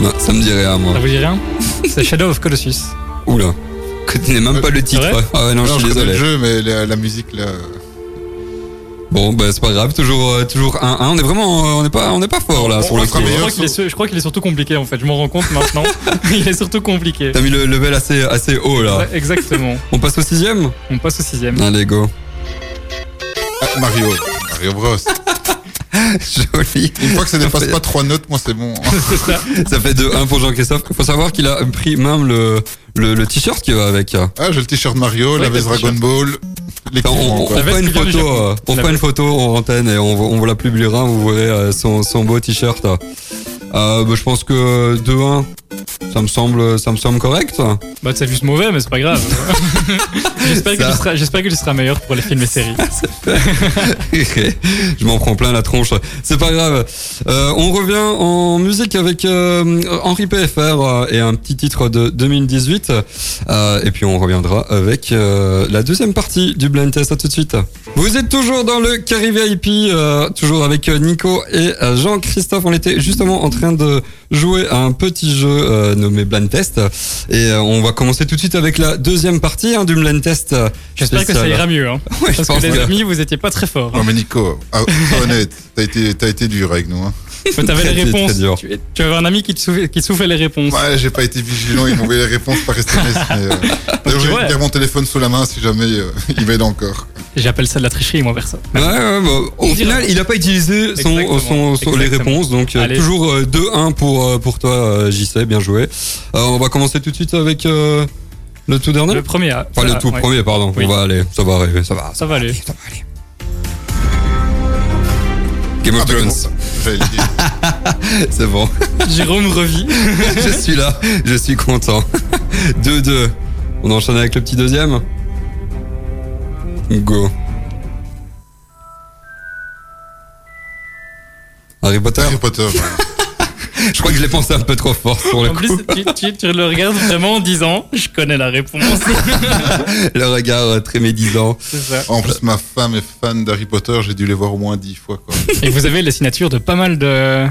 Non, ça me dit rien, moi. Ça vous dit rien C'est Shadow of Colossus. Oula. Je connais même pas le titre. ah ouais, non, Non, je je suis connais le désolé. jeu, mais la, la musique là. Bon, bah c'est pas grave, toujours, euh, toujours 1-1. On est vraiment, euh, on est pas, on pas fort là sur le. Je crois qu'il est, surtout compliqué en fait. Je m'en rends compte maintenant. il est surtout compliqué. T'as mis le level assez, assez haut là. Ouais, exactement. On passe au sixième? On passe au sixième. Allez, go. ah, Mario. Mario Bros. Joli. Une fois que ça dépasse fait- pas trois notes, moi c'est bon. Ça. Ça fait 2-1 pour Jean-Christophe. Faut savoir qu'il a pris même le, le, le t-shirt qui va avec. Ah, j'ai le t-shirt Mario, Ouais, la veste Dragon. Ball. on, fera veste une photo, euh, on une photo en antenne et on, vous- on la publiera. Vous verrez euh, son, son beau t-shirt. Euh, bah, je pense que 2-1, ça me semble, ça me semble correct. Bah c'est juste mauvais, mais c'est pas grave. j'espère que Ça. tu seras, j'espère que tu seras meilleur pour les films et séries. je m'en prends plein la tronche. C'est pas grave. Euh, on revient en musique avec euh, Henri PFR et un petit titre de 2018. Euh, et puis on reviendra avec la deuxième partie du blind test. À tout de suite. Vous êtes toujours dans le Carry VIP, toujours avec Nico et Jean-Christophe. On était justement en train de jouer à un petit jeu euh, nommé blind test. Et euh, on va commencer tout de suite avec la deuxième partie hein, du blind test. euh, J'espère que ça ira mieux. Hein. Ouais, Parce que les que- amis, vous étiez pas très forts. Non mais Nico, ah, honnête, t'as été, t'as été dur avec nous. Hein. Mais t'avais les réponses. dur. Tu, tu avais un ami qui te soufflait, qui soufflait les réponses. Ouais, j'ai pas été vigilant, ils m'ont envoyé les réponses par SMS. Mais, euh, D'ailleurs, j'ai ouais. mon téléphone sous la main si jamais euh, il m'aide encore. J'appelle ça de la tricherie, moi, vers ça. Ouais, ouais, bah, au final, il a pas utilisé son, Exactement. son, son- les réponses, donc euh, Allez. toujours euh, 2-1 pour, euh, pour toi, euh, JC, bien joué. Euh, on va commencer tout de suite avec euh, le tout dernier Le premier. ah, Enfin, ça, le tout ouais. premier, pardon. Oui. On va aller, ça va arriver, ça va. Ça va aller. Ça va aller. Game of Ah, Thrones, c'est bon. Jérôme revit. je suis là, je suis content. 2-2. On enchaîne avec le petit deuxième Go. Harry Potter Harry Potter. ouais. Je crois que je l'ai pensé un peu trop fort pour le En coup. plus, tu, tu- tu le regardes vraiment en disant Je connais la réponse. Le regard euh, très médisant. C'est ça. En plus, ma femme est fan d'Harry Potter, j'ai dû les voir au moins dix fois. Quoi. Et vous avez les signatures de pas mal de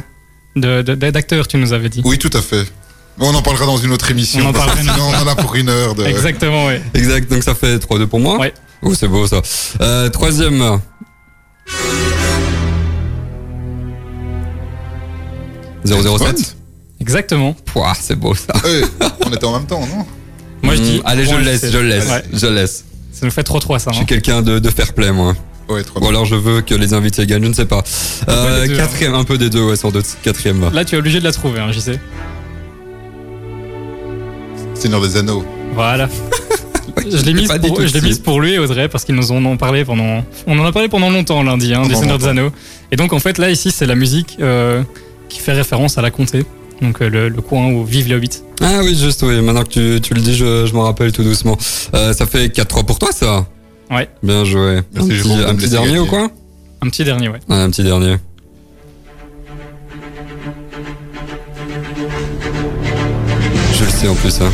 de- de- d'acteurs, tu nous avais dit. Oui, tout à fait. On en parlera dans une autre émission. On en parlera. sinon, on en a pour une heure. De... Exactement, oui. Exact, donc ça fait 3-2 pour moi. Ouais. Oh, c'est beau ça. Euh, troisième. 007 Exactement. Pouah, c'est beau ça. On était en même temps, non? Moi, je Hmm, dis. Allez, je le laisse, je le laisse, Ouais. je le laisse. Ça nous fait 3-3, ça. Je hein. suis quelqu'un de, de fair play, moi. Ouais, Ou alors je veux que les invités gagnent, je ne sais pas. Euh, des deux, hein. quatrième, un peu des deux, ouais, sans doute. Quatrième. Là, tu es obligé de la trouver, hein, j'y sais. Seigneur des Anneaux. Voilà. Je l'ai mise, pour, je mise pour lui et Audrey parce qu'ils nous en ont parlé pendant. On en a parlé pendant longtemps lundi, hein, des Pendant Seigneurs des. Anneaux. Et donc en fait là ici c'est la musique euh, qui fait référence à la comté. Donc euh, le, le coin où vivent les hobbits. Ah oui, juste, oui. Maintenant que tu, tu le dis, je, je m'en rappelle tout doucement. Euh, ça fait 4-3 pour toi, ça Ouais. Bien joué. Merci, un petit, un petit dernier gagner. ou quoi Un petit dernier, ouais. Ouais, un petit dernier. Je le sais en plus, hein.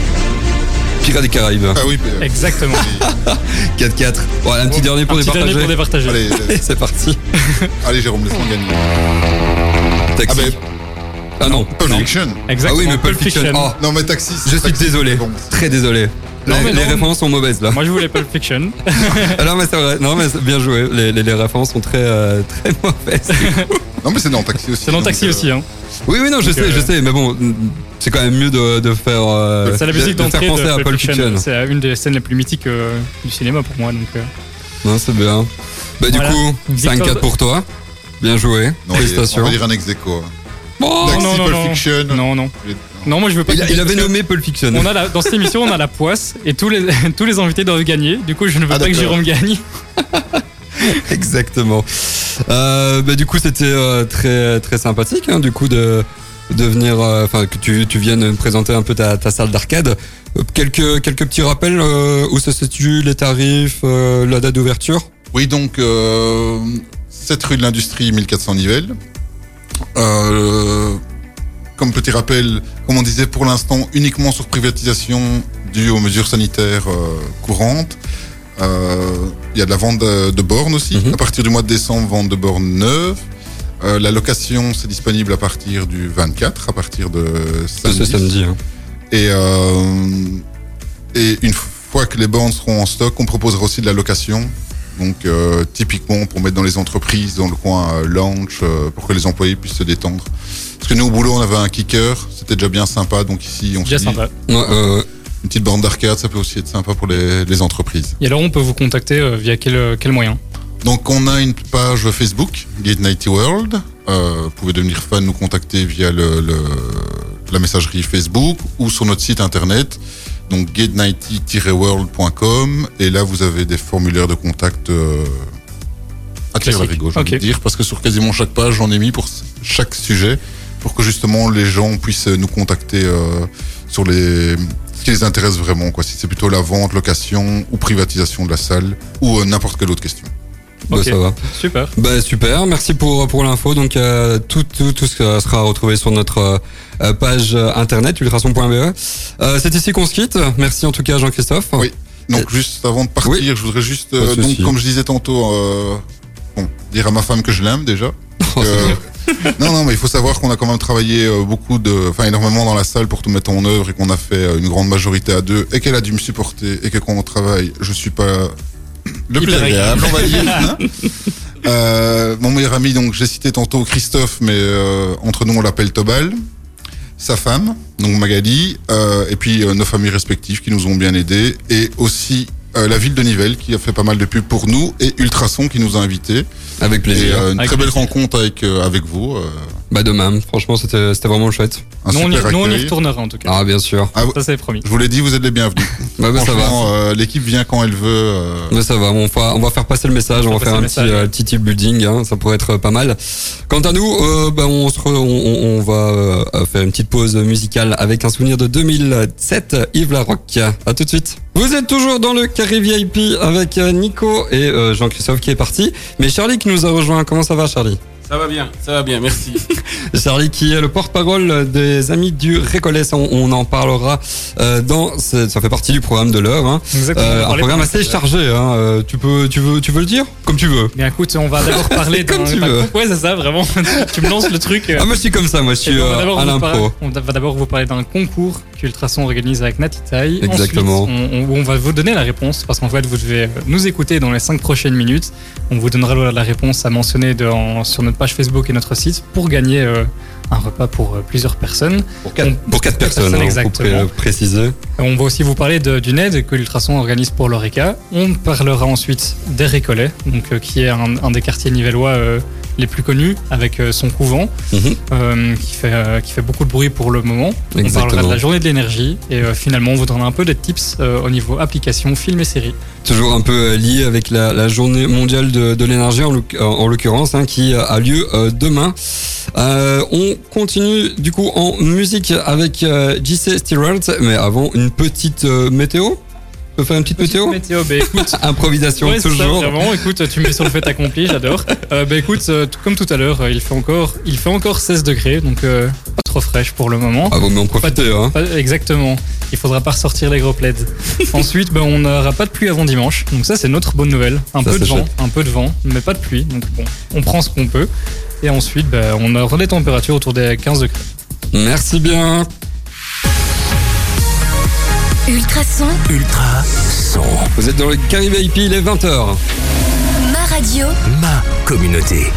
Pirates des Caraïbes. Ah oui, mais- Exactement. 4-4. Voilà, un petit dernier pour un petit départager. dernier pour départager. Allez, allez, C'est parti. allez, Jérôme, laisse-moi gagner. Taxi. Ah, Ah non. Pulp Non. Fiction. Exactement. Ah oui, mais Pulp Fiction. Oh, Non, mais Taxi. je suis Taxi, désolé. bon. Très désolé. Non, les mais les non. références sont mauvaises là. Moi je voulais Pulp Fiction. Ah non mais c'est vrai. Non mais c'est bien joué. Les, les, les références sont très euh, très mauvaises. Non, mais c'est dans Taxi aussi. C'est dans donc, Taxi euh, aussi. Hein. Oui oui non je Donc, sais euh, je sais mais bon c'est quand même mieux de, de faire euh, c'est la de- musique de, faire d'entrée penser de à Pulp Pulp Fiction. Fiction. C'est une des scènes les plus mythiques euh, du cinéma pour moi. Donc euh, Non c'est bien. Bah du coup Victoire 5-4 de- pour toi. Bien joué. Non, dire- on Félicitations. va dire un ex. Bon, Taxi, non, non, Pulp non. Fiction. non non. Les- Non moi je veux pas. il, a- il avait nommé Pulp Fiction. On a la- dans cette émission, on a la poisse et tous les, tous les invités doivent gagner. Du coup, je ne veux Ah, pas que d'accord. Jérôme gagne. Exactement. Euh, bah, du coup, c'était euh, très très sympathique, hein, du coup de de venir, euh, enfin que tu, tu viennes me présenter un peu ta, ta salle d'arcade. Euh, quelques quelques petits rappels euh, où se situent les tarifs, euh, la date d'ouverture? Oui, donc, euh, 7 rue de l'Industrie, 1400 Nivelles. Euh, comme petit rappel, comme on disait pour l'instant, uniquement sur privatisation due aux mesures sanitaires euh, courantes. Euh, Il y a de la vente de, de bornes aussi. Mhm. À partir du mois de décembre, vente de bornes neuves. Euh, la location, c'est disponible à partir du 24, à partir de samedi. ce samedi. hein. Et, et une fois que les bornes seront en stock, on proposera aussi de la location. Donc euh, typiquement pour mettre dans les entreprises, dans le coin euh, lounge, euh, pour que les employés puissent se détendre. Parce que nous au boulot on avait un kicker, c'était déjà bien sympa. Donc ici on Déjà se dit, sympa. Ouais, euh, une petite borne d'arcade, ça peut aussi être sympa pour les, les entreprises. Et alors, on peut vous contacter euh, via quel, quel moyen? Donc on a une page Facebook, Gate Nighty World. Euh, vous pouvez devenir fan, nous contacter via le, le- la messagerie Facebook ou sur notre site internet. Donc gate90-world.com et là vous avez des formulaires de contact euh, à tirer Ok. de dire, parce que sur quasiment chaque page j'en ai mis pour chaque sujet pour que justement les gens puissent nous contacter euh, sur les ce qui les intéresse vraiment, quoi. Si c'est plutôt la vente, location ou privatisation de la salle ou euh, n'importe quelle autre question. bah, ça va. Super. Bah super, merci pour pour l'info. Donc euh, tout tout tout sera retrouvé sur notre euh, page euh, internet ultrason.be. Euh, c'est ici qu'on se quitte. Merci en tout cas Jean-Christophe. Oui. Donc juste avant de partir, Oui. je voudrais juste, euh, donc comme je disais tantôt, euh, bon, dire à ma femme que je l'aime déjà. Oh, Euh, non, non, mais il faut savoir qu'on a quand même travaillé euh, beaucoup de, enfin énormément dans la salle pour tout mettre en œuvre et qu'on a fait euh, une grande majorité à deux et qu'elle a dû me supporter et que quand on travaille, je suis pas le plus agréable, on va dire. hein. Euh, mon meilleur ami, donc j'ai cité tantôt Christophe, mais euh, entre nous on l'appelle Tobal. Sa femme, donc Magali, euh, et puis euh, nos familles respectives qui nous ont bien aidés, et aussi euh, la ville de Nivelles qui a fait pas mal de pubs pour nous, et Ultrason qui nous a invités. Avec Et plaisir. euh, une Avec très belle rencontre avec euh, avec vous. Bah de même. Franchement c'était c'était vraiment chouette. Nous, on y, super nous, on y accueil. retournera en tout cas. Ah bien sûr. Ah, Ça, c'est promis. je vous l'ai dit, vous êtes les bienvenus. Bah, bah, ça va. Euh, l'équipe vient quand elle veut. euh, Mais ça va, on va, on va faire passer le message, on va Faire un petit, euh, petit team building, hein, ça pourrait être pas mal. Quant à nous, euh, bah, on, se re- on, on- on va euh, faire une petite pause musicale avec un souvenir de 2007, Yves Larocque. À tout de suite. Vous êtes toujours dans le carré VIP avec Nico et euh, Jean-Christophe qui est parti, mais Charlie qui nous a rejoint. Comment ça va Charlie? Ça va bien, ça va bien, merci. Charlie qui est le porte-parole des amis du Récollet, on, on en parlera euh, dans, ça fait partie du programme de l'heure. Hein. Euh, un programme assez chargé. Hein. Euh, Tu peux, tu veux, tu veux le dire? Comme tu veux. Bien écoute, on va d'abord parler Comme tu veux. Ouais, c'est ça, vraiment. tu me lances le truc. Ah moi je suis comme ça, moi je suis à vous parler- l'impro. On va d'abord vous parler d'un concours qu'Ultrason organise avec Natitaï. Exactement. Ensuite, on, on- on va vous donner la réponse parce qu'en fait, vous devez nous écouter dans les 5 prochaines minutes. On vous donnera la- réponse à mentionner dans- sur notre page Facebook et notre site pour gagner euh, un repas pour euh, plusieurs personnes. Pour quatre, On- pour quatre personnes, personnes, hein, exactement. préciser. On va aussi vous parler d'une aide que l'Ultrason organise pour l'ORECA. On parlera ensuite des Récollets, donc, euh, qui est un, un des quartiers nivellois euh, les plus connus, avec euh, son couvent, Mhm. euh, qui, fait, euh, qui fait beaucoup de bruit pour le moment. On parlera de la journée de l'énergie et euh, finalement on vous donnera un peu des tips au niveau application, film et séries. Toujours un peu lié avec la, la journée mondiale de, de l'énergie en, l'oc- en l'occurrence, hein, qui a lieu demain. On continue du coup en musique avec JC Stewart, mais avant une petite météo. On peut faire une petite météo Météo, bah écoute. Improvisation Ouais, c'est ça, toujours. vraiment. Écoute, tu me mets sur le fait accompli, j'adore. Euh, bah écoute, euh, tout comme tout à l'heure, euh, il fait encore, il fait encore 16 degrés, donc euh, pas trop fraîche pour le moment. Ah, vaut mieux en profiter. Hein. Pas- Exactement. Il faudra pas ressortir les gros plaids. Ensuite, ben, on n'aura pas de pluie avant dimanche. Donc ça, c'est notre bonne nouvelle. Un Ça, peu de vent, chouette. un peu de vent, mais pas de pluie. Donc bon, on prend ce qu'on peut. Et ensuite, ben, on aura des températures autour des 15 degrés. Merci bien. Ultrason, Ultra son. Vous êtes dans le Caribe IP, il est 20h. ma radio, Ma communauté.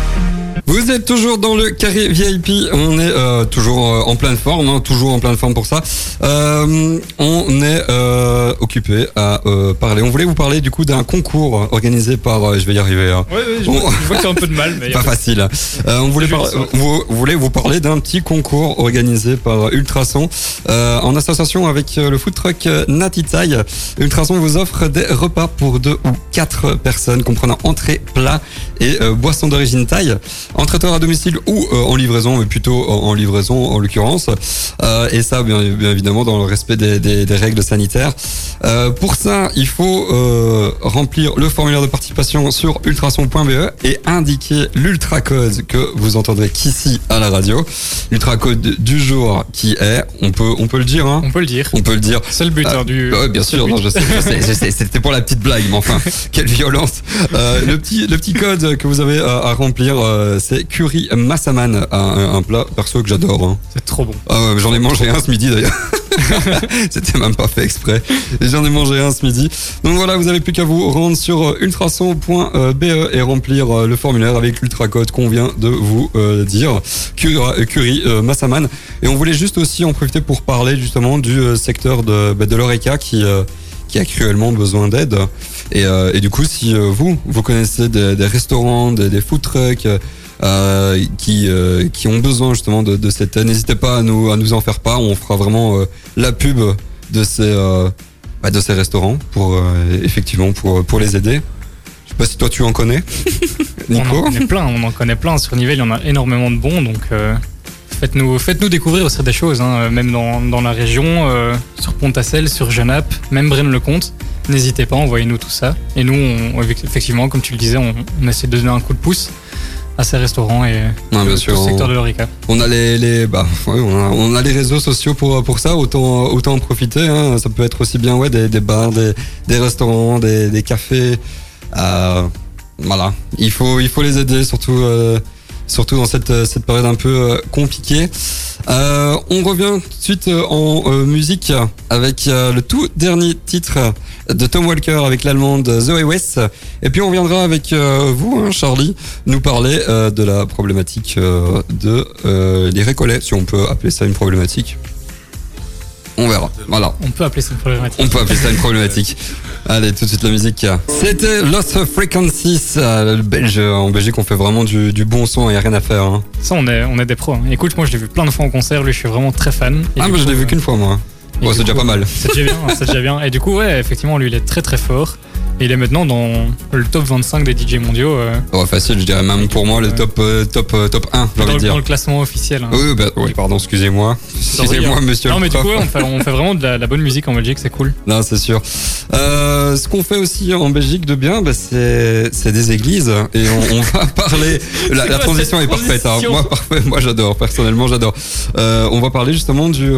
Vous êtes toujours dans le carré VIP, on est euh, toujours euh, en pleine forme, hein, toujours en pleine forme pour ça. Euh, on est euh, occupé à euh, parler. On voulait vous parler du coup d'un concours organisé par, euh, je vais y arriver, hein. Ouais, ouais, je, Bon. vois, je vois que as un peu de mal, mais pas facile. Euh, on voulait C'est par- vous, voulez vous parler d'un petit concours organisé par Ultrason euh, en association avec le food truck Natitaï. Ultrason vous offre des repas pour deux ou quatre personnes comprenant entrée, plat et boisson d'origine taille. En traiteur à domicile ou euh, en livraison, mais plutôt en, en livraison en l'occurrence. Euh, et ça, bien, bien évidemment, dans le respect des, des- des règles sanitaires. Euh, pour ça, il faut euh, remplir le formulaire de participation sur ultrason.be et indiquer l'ultracode que vous entendrez qu'ici à la radio. L'ultracode du jour qui est, on peut, on peut le dire, hein On peut le dire. on peut le dire. C'est le but hein, du. ouais, bien sûr, non, je sais, je sais, c'était pour la petite blague, mais enfin, quelle violence. Euh, le petit, le petit code que vous avez à, à remplir, euh, c'est curry massaman, un, un plat perso que j'adore. hein. C'est trop bon. Ah j'en ai mangé un ce midi d'ailleurs. C'était même pas fait exprès. J'en ai mangé un ce midi. Donc voilà, vous avez plus qu'à vous rendre sur euh, ultrason.be et remplir euh, le formulaire avec l'ultracode qu'on vient de vous euh, dire. Curry, euh, euh, Massaman. Et on voulait juste aussi en profiter pour parler justement du euh, secteur de, bah, de l'ORECA qui, euh, qui a cruellement besoin d'aide. Et, euh, et du coup, si euh, vous, vous connaissez des, des restaurants, des, des food trucks, euh, qui, euh, qui ont besoin justement de, de cette aide, n'hésitez pas à nous, à nous en faire part. On fera vraiment euh, la pub de ces, euh, bah, de ces restaurants pour euh, effectivement pour, pour les aider. Je sais pas si toi tu en connais, On en Nico. connaît plein, on en connaît plein. Sur Nivelles, il y en a énormément de bons, donc euh, faites-nous faites-nous découvrir aussi des choses, hein, même dans, dans la région, euh, sur Pontassel, sur Genappe, même Braine-le-Comte. N'hésitez pas, envoyez-nous tout ça. Et nous, on- effectivement, comme tu le disais, on, on essaie de donner un coup de pouce à ces restaurants et Ouais, bien tout sûr, le secteur on- de l'ORECA. On a les, les bah, ouais, on, a, on a les réseaux sociaux pour, pour ça, autant, autant en profiter. Hein. Ça peut être aussi bien ouais, des, des bars, des, des restaurants, des, des cafés. Euh, voilà, il faut, il faut les aider, surtout, euh, surtout dans cette, euh, cette période un peu euh, compliquée. Euh, on revient tout de suite en musique avec le tout dernier titre de Tom Walker avec l'allemande Zoe West. Et puis on reviendra avec vous, hein, Charlie, nous parler de la problématique de euh, les récollets, si on peut appeler ça une problématique. On verra. Voilà. On peut appeler ça une problématique. On peut appeler ça une problématique. Allez, tout de suite la musique. C'était Lost Frequencies, euh, le Belge. En Belgique, on fait vraiment du, du bon son, il n'y a rien à faire. hein. Ça, on est, on est des pros. hein. Écoute, moi, je l'ai vu plein de fois en concert. Lui, je suis vraiment très fan. Et Ah, du mais je coup, l'ai vu euh, qu'une fois, moi. C'est déjà pas mal. C'est déjà bien, c'est déjà bien. Et du coup, ouais, effectivement, lui, il est très très fort. Et il est maintenant dans le top 25 des DJ mondiaux, euh, Ouais, facile, je dirais même pour moi le top, euh, top, euh, top 1, j'ai dans, envie de dire. dans le classement officiel. hein. Oui, bah, oui, pardon, excusez-moi. Excusez-moi, monsieur Non, le mais du coup, ouais, on, fait, on fait vraiment de la, la bonne musique en Belgique, c'est cool. Non, c'est sûr. Euh, ce qu'on fait aussi en Belgique de bien, bah, c'est c'est des églises et on, on va parler. La, transition est parfaite. hein. Moi, parfait. Moi, j'adore. Personnellement, j'adore. On va parler justement du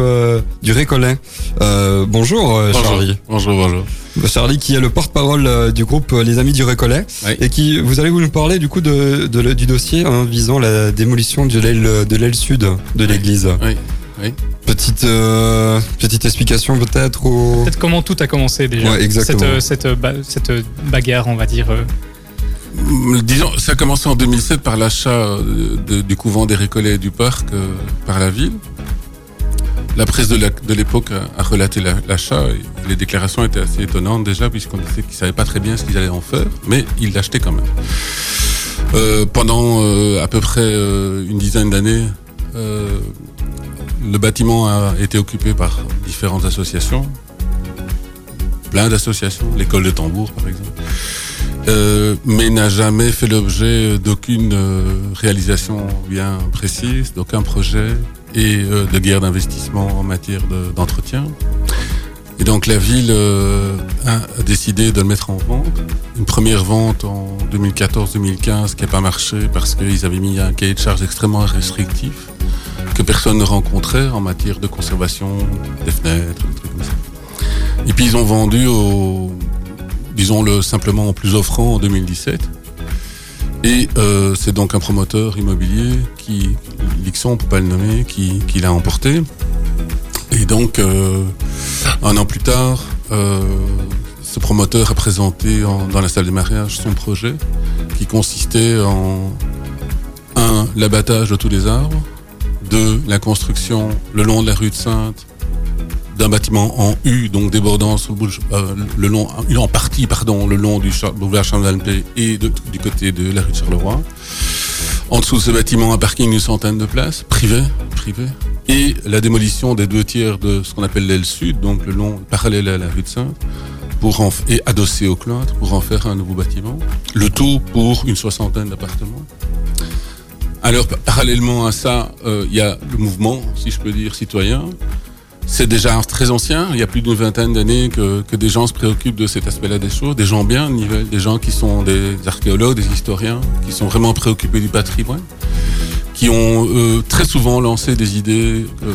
du récollet. Euh, bonjour, euh, Charlie. Bonjour, bonjour. Charlie, qui est le porte-parole euh, du groupe euh, Les Amis du Récollet, Oui. et qui vous allez vous nous parler du coup de, de le- du dossier hein, visant la démolition de l'aile de l'aile sud de l'église. Oui, oui. Petite euh, petite explication peut-être ou Peut-être comment tout a commencé déjà. Ouais, exactement. Cette, euh, cette, euh, ba- cette euh, bagarre, on va dire. euh, Mm, Disons, ça a commencé en 2007 par l'achat euh, du couvent des Récollets et du parc euh, par la ville. La presse de l'époque a, relaté la- l'achat. les déclarations étaient assez étonnantes déjà, puisqu'on disait qu'ils savaient pas très bien ce qu'ils allaient en faire, mais ils l'achetaient quand même. Euh, pendant euh, à peu près euh, une dizaine d'années, le bâtiment a été occupé par différentes associations, plein d'associations, l'école de tambour par exemple, mais n'a jamais fait l'objet d'aucune réalisation bien précise, d'aucun projet et euh, de guerre d'investissement en matière de- d'entretien. et donc la ville euh, a décidé de le mettre en vente. Une première vente en 2014-2015 qui n'a pas marché parce qu'ils avaient mis un cahier de charge extrêmement restrictif que personne ne rencontrait en matière de conservation des fenêtres, des trucs comme ça. Et puis ils ont vendu au, disons-le simplement au plus offrant en 2017. Et euh, c'est donc un promoteur immobilier qui, Lixon, on peut pas le nommer, qui, l'a emporté. Et donc, euh, un an plus tard, euh, ce promoteur a présenté en- dans la salle des mariages son projet qui consistait en un, l'abattage de tous les arbres, deux, la construction le long de la rue de Sainte d'un bâtiment en U, donc débordant sur le, euh, en partie, le long du Char- boulevard Charles-Alpé et de- du côté de la rue de Charleroi. En dessous de ce bâtiment, un parking d'une centaine de places, privé, privé. Et la démolition des deux tiers de ce qu'on appelle l'aile sud, donc le long, parallèle à la rue de Sainte, pour en, et adossé au cloître, pour en faire un nouveau bâtiment. Le tout pour une soixantaine d'appartements. Alors, pa- parallèlement à ça, euh, il y a le mouvement, si je peux dire, citoyen. C'est déjà très ancien. Il y a plus d'une vingtaine d'années que, que des gens se préoccupent de cet aspect-là des choses. Des gens bien des gens qui sont des archéologues, des historiens, qui sont vraiment préoccupés du patrimoine, qui ont euh, très souvent lancé des idées euh,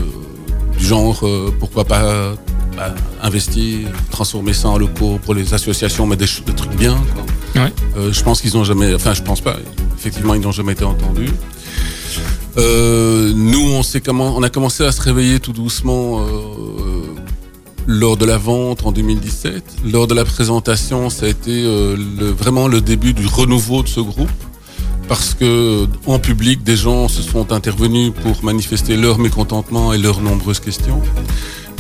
du genre euh, pourquoi pas bah, investir, transformer ça en locaux pour les associations, mais des, trucs bien. Quoi. Ouais. Je pense qu'ils n'ont jamais, enfin je pense pas, effectivement ils n'ont jamais été entendus. Euh, nous, on, a commencé à se réveiller tout doucement euh, lors de la vente en 2017. Lors de la présentation, ça a été euh, vraiment le début du renouveau de ce groupe. Parce que en public, des gens se sont intervenus pour manifester leur mécontentement et leurs nombreuses questions.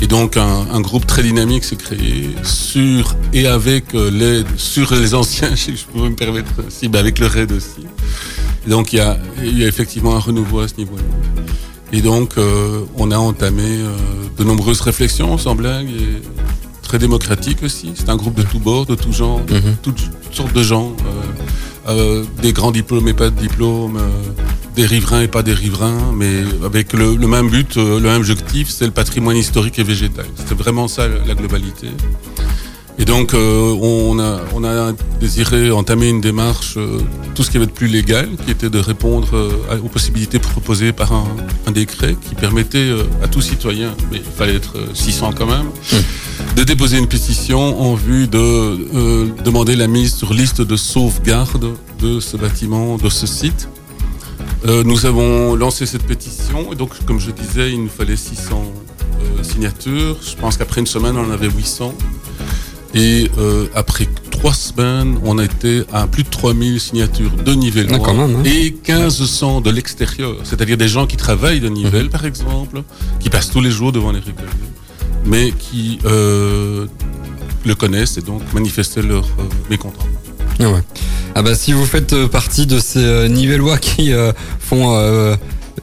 Et donc un, groupe très dynamique s'est créé sur et avec l'aide sur les anciens, si je peux me permettre, si, ben avec le RAID aussi. Et donc il y a, il y a effectivement un renouveau à ce niveau-là. Et donc euh, on a entamé euh, de nombreuses réflexions, sans blague, et très démocratique aussi. C'est un groupe de tous bords, de tous genres, de Mhm. toutes, toutes sortes de gens, euh, des grands diplômes et pas de diplômes, des riverains et pas des riverains, mais avec le, le même but, le même objectif, c'est le patrimoine historique et végétal. C'était vraiment ça la globalité. Et donc euh, on, a, on a désiré entamer une démarche, euh, tout ce qui avait de plus légal, qui était de répondre euh, aux possibilités proposées par un, un décret qui permettait à tout citoyen, mais il fallait être euh, 600 quand même, de déposer une pétition en vue de demander la mise sur liste de sauvegarde de ce bâtiment, de ce site. Nous avons lancé cette pétition et donc, comme je disais, il nous fallait 600 euh, signatures. Je pense qu'après une semaine, on en avait 800. Et euh, après trois semaines, on était à plus de 3000 signatures de Nivelles Ah, hein. et 1500 de l'extérieur. C'est-à-dire des gens qui travaillent de Nivelles, par exemple, qui passent tous les jours devant les récoltes, mais qui euh, le connaissent et donc manifestaient leur euh, mécontentement. Ah ouais. Ah bah si vous faites partie de ces Nivellois qui font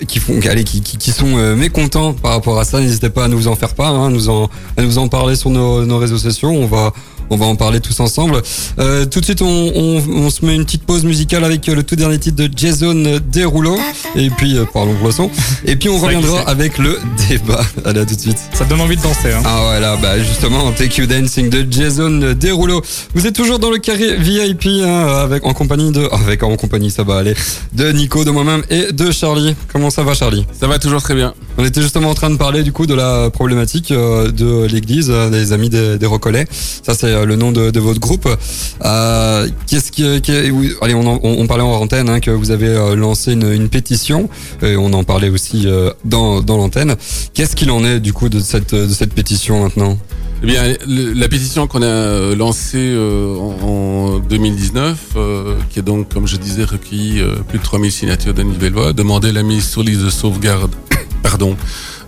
qui font allez, qui, qui, qui sont euh, mécontents par rapport à ça, n'hésitez pas à nous en faire part, hein, nous en, à nous en parler sur nos, nos réseaux sociaux. On va on va en parler tous ensemble. Euh, tout de suite, on, on, on se met une petite pause musicale avec euh, le tout dernier titre de Jason Derulo. Et puis, euh, pardon pour le son. Et puis, on reviendra avec le débat. Allez, à tout de suite. Ça te donne envie de danser. Hein. Ah ouais là bah justement Take You Dancing de Jason Derulo. Vous êtes toujours dans le carré VIP hein, avec en compagnie de avec en compagnie ça va aller de Nico de moi-même et de Charlie. Comment ça va Charlie? Ça va toujours très bien. On était justement en train de parler du coup de la problématique euh, de l'église euh, des amis des, des Recollets. Ça c'est euh, le nom de, de votre groupe. Euh, Qu'est-ce qui, allez on, en- on, on parlait en antenne hein, que vous avez euh, lancé une, une pétition et on en parlait aussi euh, dans, dans l'antenne. Qu'est-ce qu'il en est du coup de cette de cette pétition maintenant? Eh bien, la pétition qu'on a euh, lancée euh, en, en 2019, euh, qui est donc, comme je disais, recueilli euh, plus de 3000 signatures de Nivellois, demandait la mise sur liste de sauvegarde, pardon,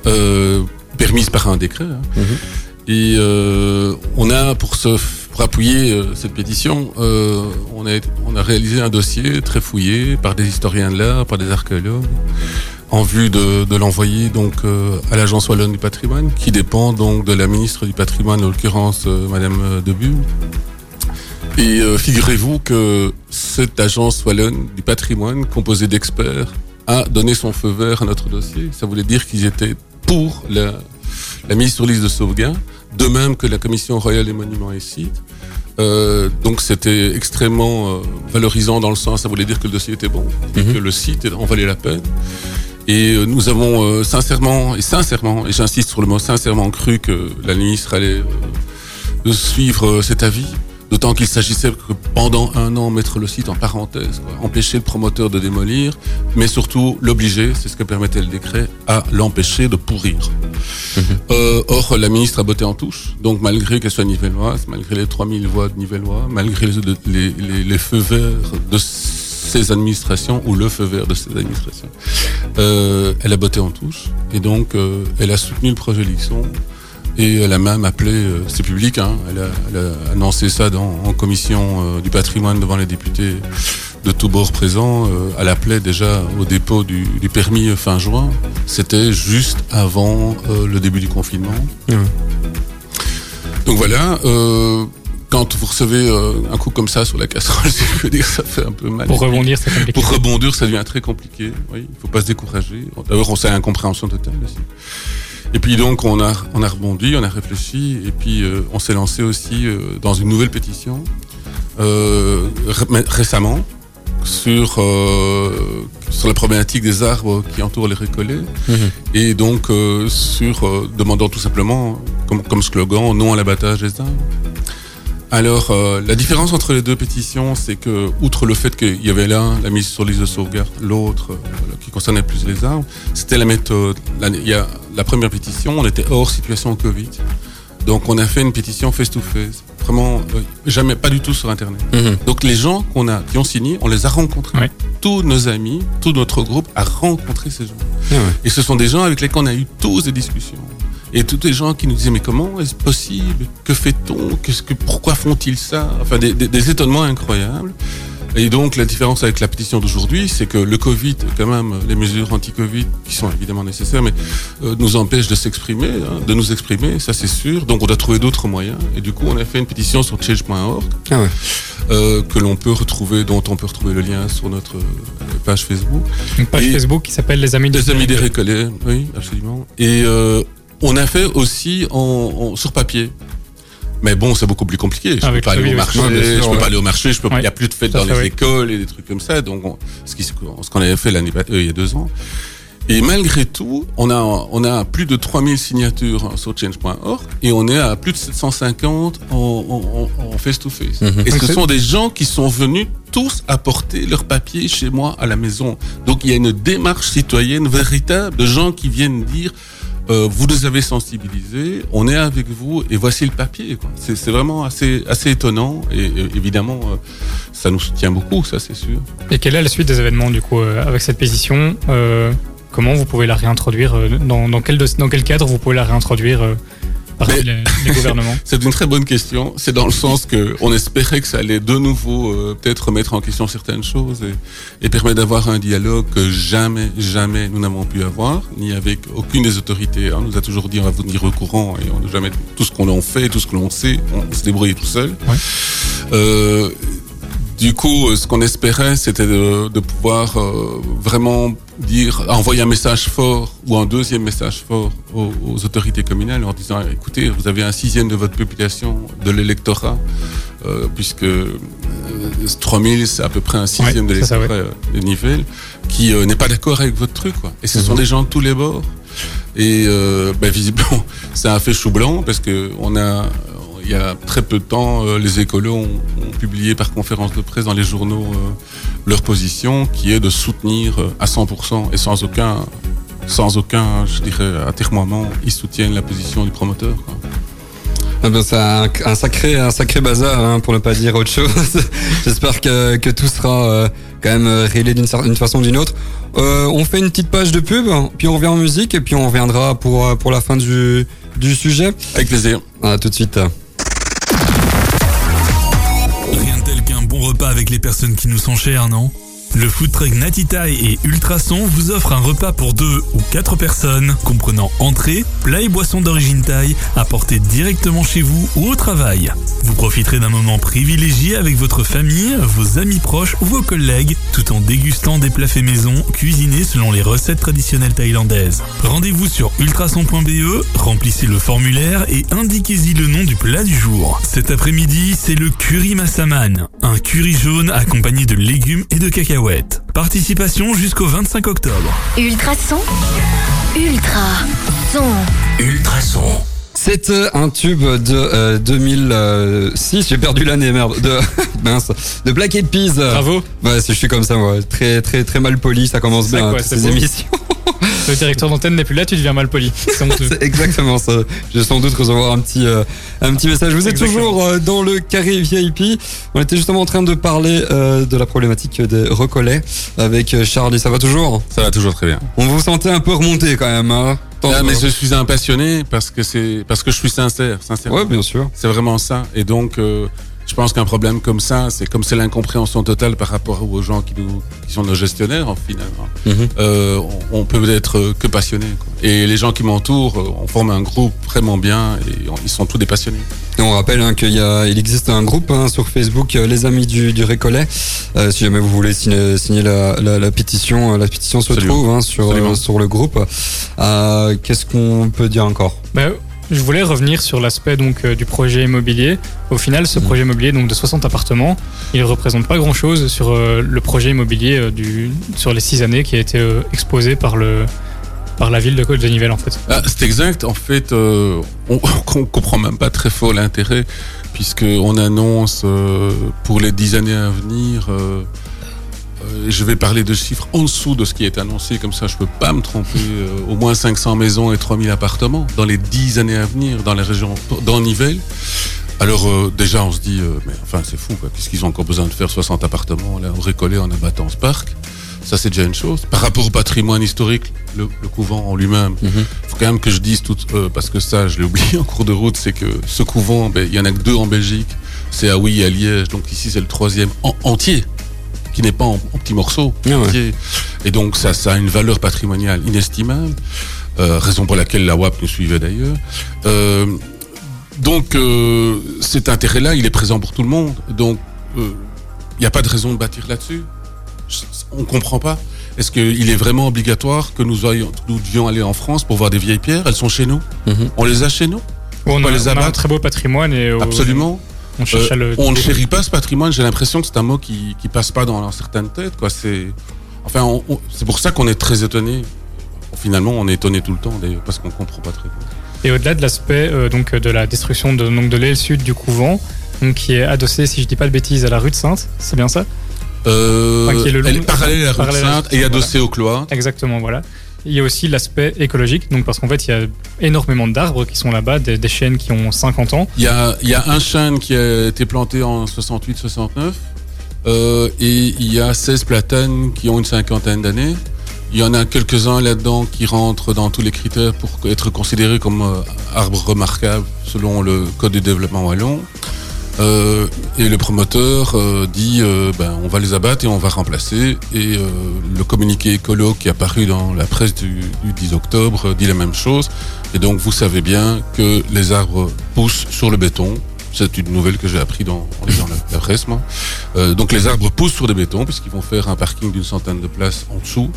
euh, permise par un décret. hein. Mhm. Et euh, on a, pour, se, pour appuyer euh, cette pétition, euh, on, a, on a réalisé un dossier très fouillé par des historiens de l'art, par des archéologues, en vue de, de l'envoyer donc euh, à l'agence wallonne du patrimoine, qui dépend donc de la ministre du patrimoine, en l'occurrence euh, Madame euh, Debulle. Et figurez-vous que cette agence wallonne du patrimoine, composée d'experts, a donné son feu vert à notre dossier. Ça voulait dire qu'ils étaient pour la, la mise sur liste de sauvegarde, de même que la commission royale des monuments et sites. Euh, donc c'était extrêmement euh, valorisant dans le sens, ça voulait dire que le dossier était bon, et Mhm. que le site en valait la peine. Et euh, nous avons sincèrement, et sincèrement, et j'insiste sur le mot sincèrement, cru que la ministre allait suivre cet avis. D'autant qu'il s'agissait que pendant un an mettre le site en parenthèse, quoi, empêcher le promoteur de démolir, mais surtout l'obliger, c'est ce que permettait le décret, à l'empêcher de pourrir. Euh, or, la ministre a botté en touche, donc malgré qu'elle soit nivelloise, malgré les 3000 voix de nivellois, malgré les, les, les- les feux verts de ces administrations, ou le feu vert de ces administrations, euh, elle a botté en touche, et donc euh, elle a soutenu le projet Lixon, et elle a même appelé, euh, c'est public, hein, elle, a, elle a annoncé ça dans, en commission euh, du patrimoine devant les députés de tous bords présents. Euh, elle appelait déjà au dépôt du, du permis euh, fin juin. C'était juste avant euh, le début du confinement. Ouais. Donc voilà, euh, quand vous recevez euh, un coup comme ça sur la casserole, si je veux dire, ça fait un peu mal. Pour rebondir, c'est compliqué. Pour rebondir, ça devient très compliqué. Oui, il faut pas se décourager. D'abord, on sait incompréhension totale aussi. Et puis donc, on a, on a rebondi, on a réfléchi, et puis euh, on s'est lancé aussi euh, dans une nouvelle pétition euh, ré- récemment sur sur la problématique des arbres qui entourent les récollets, et donc sur demandant tout simplement comme, comme slogan non à l'abattage des arbres. Alors, euh, la différence entre les deux pétitions, c'est que, outre le fait qu'il y avait l'un, la mise sur liste de sauvegarde, l'autre, euh, qui concernait plus les arbres, c'était la méthode. La, il y a, la première pétition, on était hors situation Covid. Donc, on a fait une pétition face-to-face. Vraiment, euh, jamais, pas du tout sur Internet. Mhm. Donc, les gens qu'on a, qui ont signé, on les a rencontrés. Ouais. Tous nos amis, tout notre groupe a rencontré ces gens. Ah. Et ce sont des gens avec lesquels on a eu tous des discussions. Et tous les gens qui nous disaient mais comment est-ce possible? Que fait-on? Qu'est-ce que pourquoi font-ils ça? Enfin des, des- des étonnements incroyables. Et donc la différence avec la pétition d'aujourd'hui, c'est que le Covid, quand même, les mesures anti-Covid qui sont évidemment nécessaires, mais euh, nous empêchent de s'exprimer, hein, de nous exprimer, ça c'est sûr. Donc on doit trouver d'autres moyens. Et du coup, on a fait une pétition sur change.org Ah ouais. euh, que l'on peut retrouver, dont on peut retrouver le lien sur notre euh, page Facebook. Une page Et- Facebook qui s'appelle Les Amis de Des amis des récollets, oui, absolument. Et euh, on a fait aussi en, en- sur papier. Mais bon, c'est beaucoup plus compliqué. Je peux Avec pas aller le au marché, je peux ouais. pas aller au marché, je peux, il Ouais. y a plus de fêtes dans les écoles et des trucs comme ça. Donc, on- ce qu'on avait fait l'année, euh, il y a deux ans. Et malgré tout, on a, on a plus de 3000 signatures sur change.org et on est à plus de 750 en, en, en- en face-to-face. Mhm. Et ce sont des gens qui sont venus tous apporter leurs papiers chez moi à la maison. Donc il y a une démarche citoyenne véritable de gens qui viennent dire euh, vous nous avez sensibilisés, on est avec vous et voici le papier. C'est vraiment assez, assez étonnant et, évidemment euh, ça nous soutient beaucoup, ça c'est sûr. Et quelle est la suite des événements du coup euh, avec cette pétition Comment vous pouvez la réintroduire dans, quel, dans quel cadre vous pouvez la réintroduire parmi Mais- les, les gouvernements C'est une très bonne question. C'est dans le sens que on espérait que ça allait de nouveau euh, peut-être remettre en question certaines choses et, et permettre d'avoir un dialogue que jamais, jamais nous n'avons pu avoir, ni avec aucune des autorités. On nous a toujours dit on va vous tenir au courant et on n'a jamais tout ce qu'on en fait, tout ce que l'on sait, on se débrouille tout seul. Ouais. Euh, du coup, euh, ce qu'on espérait, c'était de, de pouvoir euh, vraiment dire, envoyer un message fort ou un deuxième message fort aux, aux autorités communales en disant, écoutez, vous avez un sixième de votre population, de l'électorat, euh, puisque euh, 3000, c'est à peu près un sixième Ouais, de l'électorat euh, de Nivelles, qui euh, n'est pas d'accord avec votre truc. Quoi. Et ce sont des gens de tous les bords. Et euh, ben, visiblement, ça a fait chou blanc parce que on a, il y a très peu de temps, euh, les écolos ont, ont publié par conférence de presse dans les journaux euh, leur position, qui est de soutenir euh, à 100% et sans aucun, sans aucun, je dirais, atermoiement, ils soutiennent la position du promoteur. Quoi. Ah ben, c'est un, un sacré, un sacré bazar, hein, pour ne pas dire autre chose. J'espère que, que tout sera euh, quand même réglé d'une certaine façon ou d'une autre. Euh, on fait une petite page de pub, puis on revient en musique, et puis on reviendra pour, pour la fin du, du sujet. Avec plaisir. À tout de suite. Avec les personnes qui nous sont chères, non? Le food truck Natitaï et Ultrason vous offre un repas pour deux ou quatre personnes, comprenant entrée, plat et boissons d'origine thaï, apportés directement chez vous ou au travail. Vous profiterez d'un moment privilégié avec votre famille, vos amis proches ou vos collègues, tout en dégustant des plats maison, cuisinés selon les recettes traditionnelles thaïlandaises. Rendez-vous sur ultrason.be, remplissez le formulaire et indiquez-y le nom du plat du jour. Cet après-midi, c'est le curry massaman, un curry jaune accompagné de légumes et de cacahuètes. Participation jusqu'au 25 octobre. Ultrason. Ultra. Son. Ultrason. C'est euh, un tube de euh, 2006, j'ai perdu l'année, merde, de, mince, de Black Eyed Peas. Bravo Ouais, c'est- je suis comme ça, moi, très, très, très mal poli, ça commence bien, quoi, toutes c'est ces beau. émissions. Le directeur d'antenne n'est plus là, tu deviens mal poli. C'est exactement ça. Je vais sans doute recevoir un petit, euh, un petit message. Vous êtes Exactement. toujours euh, dans le carré VIP. On était justement en train de parler euh, de la problématique des recollets avec euh, Charlie. Ça va toujours? Ça va toujours très bien. On vous sentait un peu remonté quand même. Hein Ah, mais je suis un passionné parce que c'est parce que je suis sincère, sincèrement. Ouais, bien sûr. C'est vraiment ça. Et donc, euh, Je pense qu'un problème comme ça, c'est comme c'est l'incompréhension totale par rapport aux gens qui, nous, qui sont nos gestionnaires, en finalement. Mhm. Euh, on, on peut être que passionné. Et les gens qui m'entourent, euh, on forme un groupe vraiment bien et on- ils sont tous des passionnés. Et on rappelle hein, qu'il il existe un groupe hein, sur Facebook, euh, les amis du, du Récollet. Euh, si jamais vous voulez signer, signer la, la, la pétition, la pétition se Absolument. trouve hein, sur sur le groupe. Euh, Qu'est-ce qu'on peut dire encore? Bah, je voulais revenir sur l'aspect donc euh, du projet immobilier. Au final, ce Mhm. projet immobilier donc de 60 appartements, il représente pas grand-chose sur euh, le projet immobilier euh, du sur les six années qui a été euh, exposé par le par la ville de Côte de Nivelles en fait. Ah, c'est exact. En fait, on, on comprend même pas très fort l'intérêt, puisque on annonce pour les dix années à venir. Euh, je vais parler de chiffres en dessous de ce qui est annoncé, comme ça je peux pas me tromper. euh, au moins 500 maisons et 3000 appartements dans les dix années à venir dans la région, dans Nivelles. Alors euh, déjà on se dit, mais enfin c'est fou, quoi. qu'est-ce qu'ils ont encore besoin de faire 60 appartements là, récollés en abattant ce parc? Ça c'est déjà une chose. Par rapport au patrimoine historique, le, le couvent en lui-même, faut quand même que je dise tout, euh, parce que ça, je l'ai oublié en cours de route, c'est que ce couvent, ben, il y en a que deux en Belgique. C'est à Oui et à Liège. Donc ici, c'est le troisième en entier, qui n'est pas en, en petits morceaux. Ah ouais. Et donc ça, ça a une valeur patrimoniale inestimable. Euh, raison pour laquelle la WAP nous suivait d'ailleurs. Euh, donc euh, cet intérêt-là, il est présent pour tout le monde. Donc euh, il n'y a pas de raison de bâtir là-dessus. On comprend pas. Est-ce qu'il est vraiment obligatoire que nous, ayons- nous devions aller en France pour voir des vieilles pierres? Elles sont chez nous. Mhm. On les a chez nous? on, pas a, les on a un très beau patrimoine et Absolument. On cherche à Euh, le on ne chérit pas ce patrimoine. J'ai l'impression que c'est un mot qui qui passe pas dans, certaines têtes. Quoi. C'est enfin, on- on- c'est pour ça qu'on est très étonné. Finalement, on est étonné tout le temps parce qu'on comprend pas très bien. Et au-delà de l'aspect euh, donc de la destruction de, donc de l'aile sud du couvent, donc qui est adossé, si je dis pas de bêtises, à la rue de Sainte, c'est bien ça? Euh, Enfin, qui est le long- elle est parallèle à la rue de Sainte et adossée au cloître. Exactement, voilà. Il y a aussi l'aspect écologique, donc parce qu'en fait, il y a énormément d'arbres qui sont là-bas, des, chênes qui ont 50 ans. Il y a, il y a un chêne qui a été planté en 68-69 euh, et il y a 16 platanes qui ont une cinquantaine d'années. Il y en a quelques-uns là-dedans qui rentrent dans tous les critères pour être considérés comme euh, arbres remarquables selon le Code du développement wallon. Euh, et le promoteur euh, dit euh, ben, on va les abattre et on va remplacer. Et euh, le communiqué écolo qui est apparu dans la presse du, du 10 octobre dit la même chose. Et donc vous savez bien que les arbres poussent sur le béton. C'est une nouvelle que j'ai appris dans, en la, la presse, moi. Donc les arbres poussent sur des bétons puisqu'ils vont faire un parking d'une centaine de places en dessous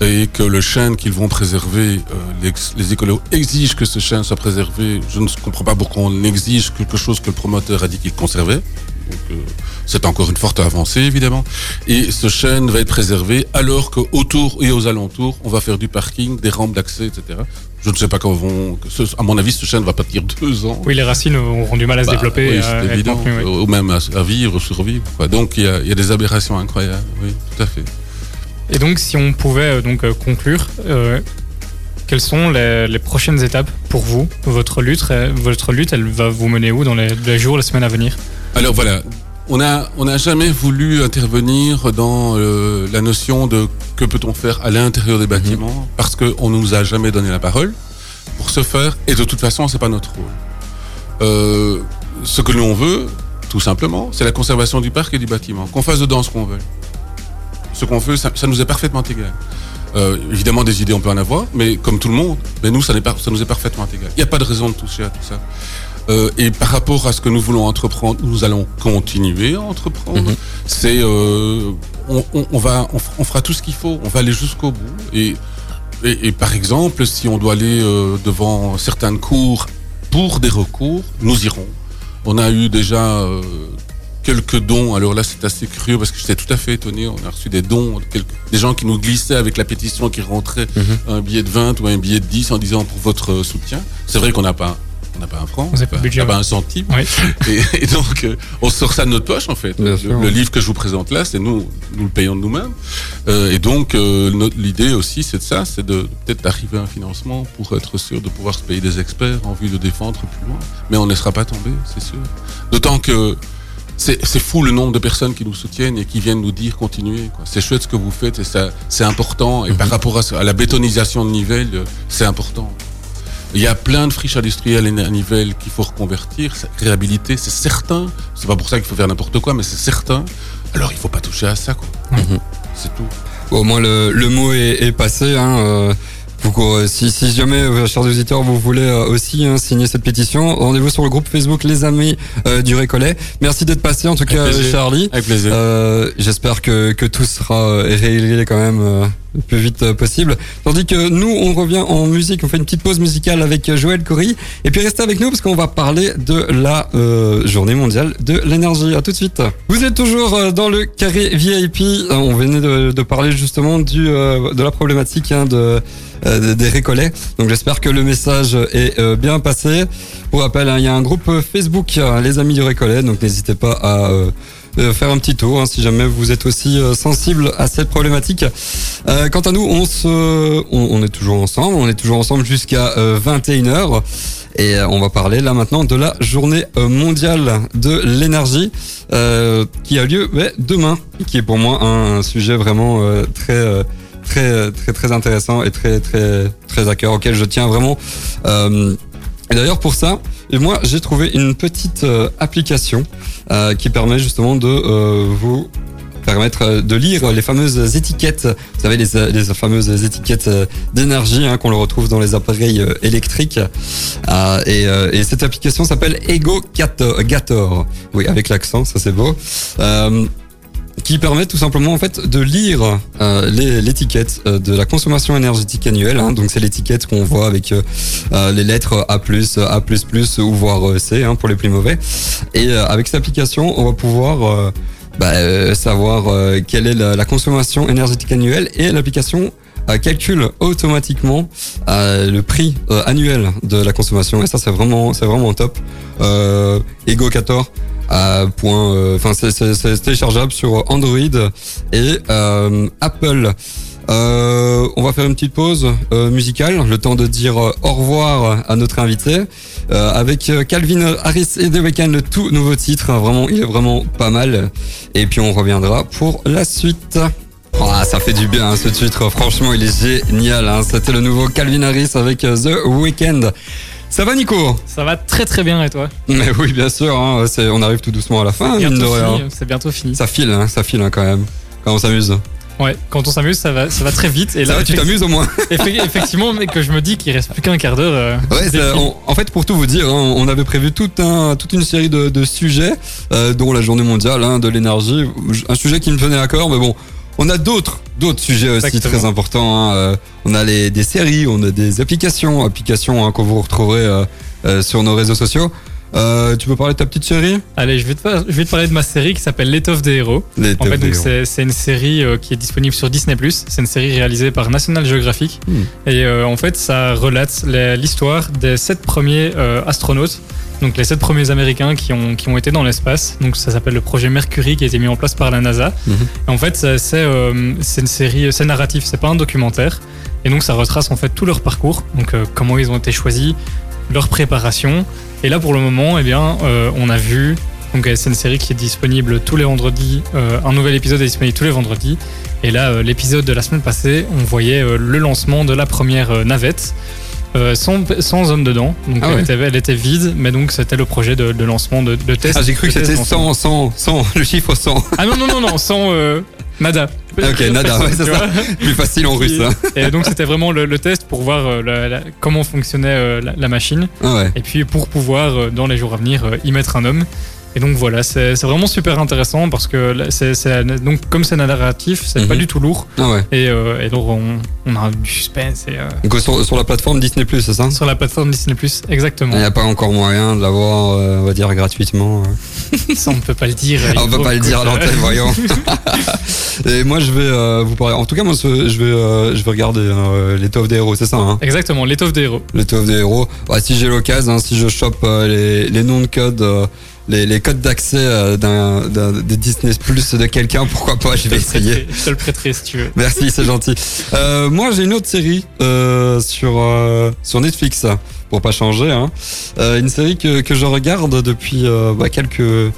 et que le chêne qu'ils vont préserver, euh, les, les écolos exigent que ce chêne soit préservé. Je ne comprends pas pourquoi on exige quelque chose que le promoteur a dit qu'il conservait. Euh, c'est encore une forte avancée, évidemment. Et ce chêne va être préservé alors qu'autour et aux alentours, on va faire du parking, des rampes d'accès, etc. Je ne sais pas comment vont... à mon avis, ce chêne va pas tenir deux ans. Oui, les racines auront du mal à se Bah, développer. oui, à c'est évident. oui. Ou même à, à vivre, survivre. quoi. Donc il y a, il y a des aberrations incroyables. Oui, tout à fait. Et donc, si on pouvait euh, donc euh, conclure, euh, quelles sont les, les prochaines étapes pour vous Votre lutte, votre lutte, elle va vous mener où dans les, les jours, les semaines à venir? Alors voilà, on a on n'a jamais voulu intervenir dans euh, la notion de que peut-on faire à l'intérieur des bâtiments parce qu'on ne nous a jamais donné la parole pour ce faire et de toute façon c'est pas notre rôle. Euh, ce que nous on veut, tout simplement, c'est la conservation du parc et du bâtiment. Qu'on fasse dedans ce qu'on veut. Ce qu'on veut, ça, ça nous est parfaitement égal. Euh, évidemment, des idées, on peut en avoir, mais comme tout le monde, mais nous, ça, nous est parfaitement égal. Il n'y a pas de raison de toucher à tout ça. Euh, et par rapport à ce que nous voulons entreprendre, nous allons continuer à entreprendre. Mhm. C'est, euh, on, on- on va, on, f- on fera tout ce qu'il faut. On va aller jusqu'au bout. Et, et, et par exemple, si on doit aller euh, devant certaines cours pour des recours, nous irons. On a eu déjà quelques dons. Alors là, c'est assez curieux parce que j'étais tout à fait étonné. On a reçu des dons, quelques- des gens qui nous glissaient avec la pétition qui rentrait un billet de 20 ou un billet de 10 en disant pour votre soutien. C'est vrai qu'on n'a pas, on n'a pas un franc, on n'a pas un centime. Oui. Et, et donc, euh, on sort ça de notre poche, en fait. Bien Le, sûr. le livre que je vous présente là, c'est nous, nous le payons de nous-mêmes. Euh, et donc, euh, l'idée aussi, c'est de ça, c'est de peut-être d'arriver à un financement pour être sûr de pouvoir se payer des experts en vue de défendre plus loin. Mais on ne laissera pas tomber, c'est sûr. D'autant que c'est fou le nombre de personnes qui nous soutiennent et qui viennent nous dire continuez. C'est chouette ce que vous faites et ça, c'est important. Et par rapport à, à la bétonisation de Nivelles, euh, c'est important. Il y a plein de friches industrielles et à Nivelles qu'il faut reconvertir, réhabiliter, c'est certain. C'est pas pour ça qu'il faut faire n'importe quoi, mais c'est certain. Alors il faut pas toucher à ça, quoi. Mhm. C'est tout. Au moins le, le mot est, est passé. Hein, euh, euh, si, si jamais, euh, chers auditeurs, vous voulez euh, aussi hein, signer cette pétition, rendez-vous sur le groupe Facebook Les Amis euh, du Récollet. Merci d'être passé, en tout Avec cas, plaisir. Charlie. Avec plaisir. Euh, J'espère que, que tout sera réglé quand même euh, le plus vite possible. Tandis que nous, on revient en musique, on fait une petite pause musicale avec Joël Corry. Et puis restez avec nous parce qu'on va parler de la euh, journée mondiale de l'énergie. À tout de suite. Vous êtes toujours dans le carré VIP. On venait de, de parler justement du, euh, de la problématique hein, de, des récollets. Donc j'espère que le message est euh, bien passé. Pour rappel, hein, il y a un groupe Facebook, euh, les amis du récollet. Donc n'hésitez pas à... euh, euh, faire un petit tour hein, si jamais vous êtes aussi euh, sensible à cette problématique. Euh, quant à nous, on se, on, on est toujours ensemble, on est toujours ensemble jusqu'à euh, 21h et euh, on va parler là maintenant de la journée euh, mondiale de l'énergie euh, qui a lieu ouais, demain, qui est pour moi un, un sujet vraiment euh, très euh, très très intéressant et très très très à cœur auquel je tiens vraiment. Euh, et d'ailleurs pour ça, moi j'ai trouvé une petite euh, application euh, qui permet justement de vous permettre de lire les fameuses étiquettes, vous savez les, les fameuses étiquettes d'énergie hein, qu'on le retrouve dans les appareils électriques. Et, et cette application s'appelle Ego Gator. Oui, avec l'accent, ça c'est beau. Qui permet tout simplement en fait de lire euh, l'étiquette euh, de la consommation énergétique annuelle. hein. donc c'est l'étiquette qu'on voit avec euh, euh, les lettres A+, A++, ou voire euh, C hein, pour les plus mauvais. Et euh, avec cette application, on va pouvoir bah, savoir quelle est la, la consommation énergétique annuelle et l'application calcule automatiquement euh, le prix euh, annuel de la consommation et ça c'est vraiment c'est vraiment top. Euh, Ego 14 point, euh, enfin c'est- téléchargeable sur Android et euh, Apple. Euh, on va faire une petite pause euh, musicale, le temps de dire euh, au revoir à notre invité avec Calvin Harris et The Weeknd, le tout nouveau titre. Vraiment, il est vraiment pas mal. Et puis on reviendra pour la suite. Ah, ça fait du bien hein, ce titre. Franchement, il est génial. hein. C'était le nouveau Calvin Harris avec The Weeknd. Ça va, Nico? Ça va très très bien et toi? Mais oui, bien sûr. hein, on arrive tout doucement à la fin, Bientôt C'est bientôt fini. Ça file, hein, ça file hein, quand même. Quand on s'amuse. Ouais, quand on s'amuse, ça va, ça va très vite. Et Ça là, va, tu t'amuses au moins effe- Effectivement, mais que je me dis qu'il reste plus qu'un quart d'heure. euh, Ouais, on- en fait, pour tout vous dire, hein, on avait prévu tout un, toute une série de, de sujets, euh, dont la journée mondiale hein, de l'énergie, un sujet qui me tenait à cœur, mais bon, on a d'autres, d'autres sujets aussi Exactement. très importants. hein, euh, on a les, des séries, on a des applications, applications hein, que vous retrouverez euh, euh, sur nos réseaux sociaux. Euh, tu peux parler de ta petite série? Allez, je vais, te, par- je vais te parler de ma série qui s'appelle L'étoffe des héros. En fait, donc c'est une série euh, qui est disponible sur Disney+. C'est une série réalisée par National Geographic. Hmm. Et euh, en fait, ça relate la- l'histoire des sept premiers euh, astronautes. Donc les sept premiers Américains qui ont, qui ont été dans l'espace. Donc ça s'appelle le projet Mercury qui a été mis en place par la NASA. Mhm. Et en fait, c'est une série, c'est narratif, c'est pas un documentaire. Et donc ça retrace en fait tout leur parcours. Donc comment ils ont été choisis, leur préparation. Et là pour le moment, eh bien, euh, on a vu donc c'est une série qui est disponible tous les vendredis. Euh, un nouvel épisode est disponible tous les vendredis. Et là, euh, l'épisode de la semaine passée, on voyait le lancement de la première navette. Euh, sans, sans homme dedans, donc Ah elle, ouais. était, elle était vide, mais donc c'était le projet de, de lancement de, de test. Ah, j'ai cru que c'était lancement. 100, 100, 100, le chiffre 100. Ah non, non, non, non, sans euh, nada. Ok, nada, ouais, c'est ça. Plus facile en russe. hein. Et donc c'était vraiment le, le test pour voir euh, la- la- comment fonctionnait euh, la, la machine Ah ouais. et puis pour pouvoir dans les jours à venir y mettre un homme. Et donc voilà, c'est vraiment super intéressant parce que c'est donc comme c'est narratif, c'est Mhm. pas du tout lourd Ah ouais. et, euh, et donc on, on a du suspense et, euh, Donc sur, sur la plateforme Disney+, c'est ça? Sur la plateforme Disney exactement. Il n'y a pas encore moyen de l'avoir, euh, on va dire, gratuitement. euh. Ça on ne peut pas le dire. Ah, on peut pas le dire à l'antenne, voyons. Et moi, je vais vous parler. En tout cas, moi, je vais, je vais regarder l'étoffe des héros, c'est ça, hein? Exactement, l'étoffe des héros. L'étoffe des héros. Si j'ai l'occasion, hein, si je chope les, les noms de code, les, les codes d'accès euh, d'un, d'un- des Disney Plus de quelqu'un, pourquoi pas, je vais essayer. Je te le prêterai si tu veux. Merci, c'est gentil. Euh, moi, j'ai une autre série euh, sur euh, sur Netflix, pour pas changer. Hein. Euh, une série que, que je regarde depuis euh, bah, quelques euh,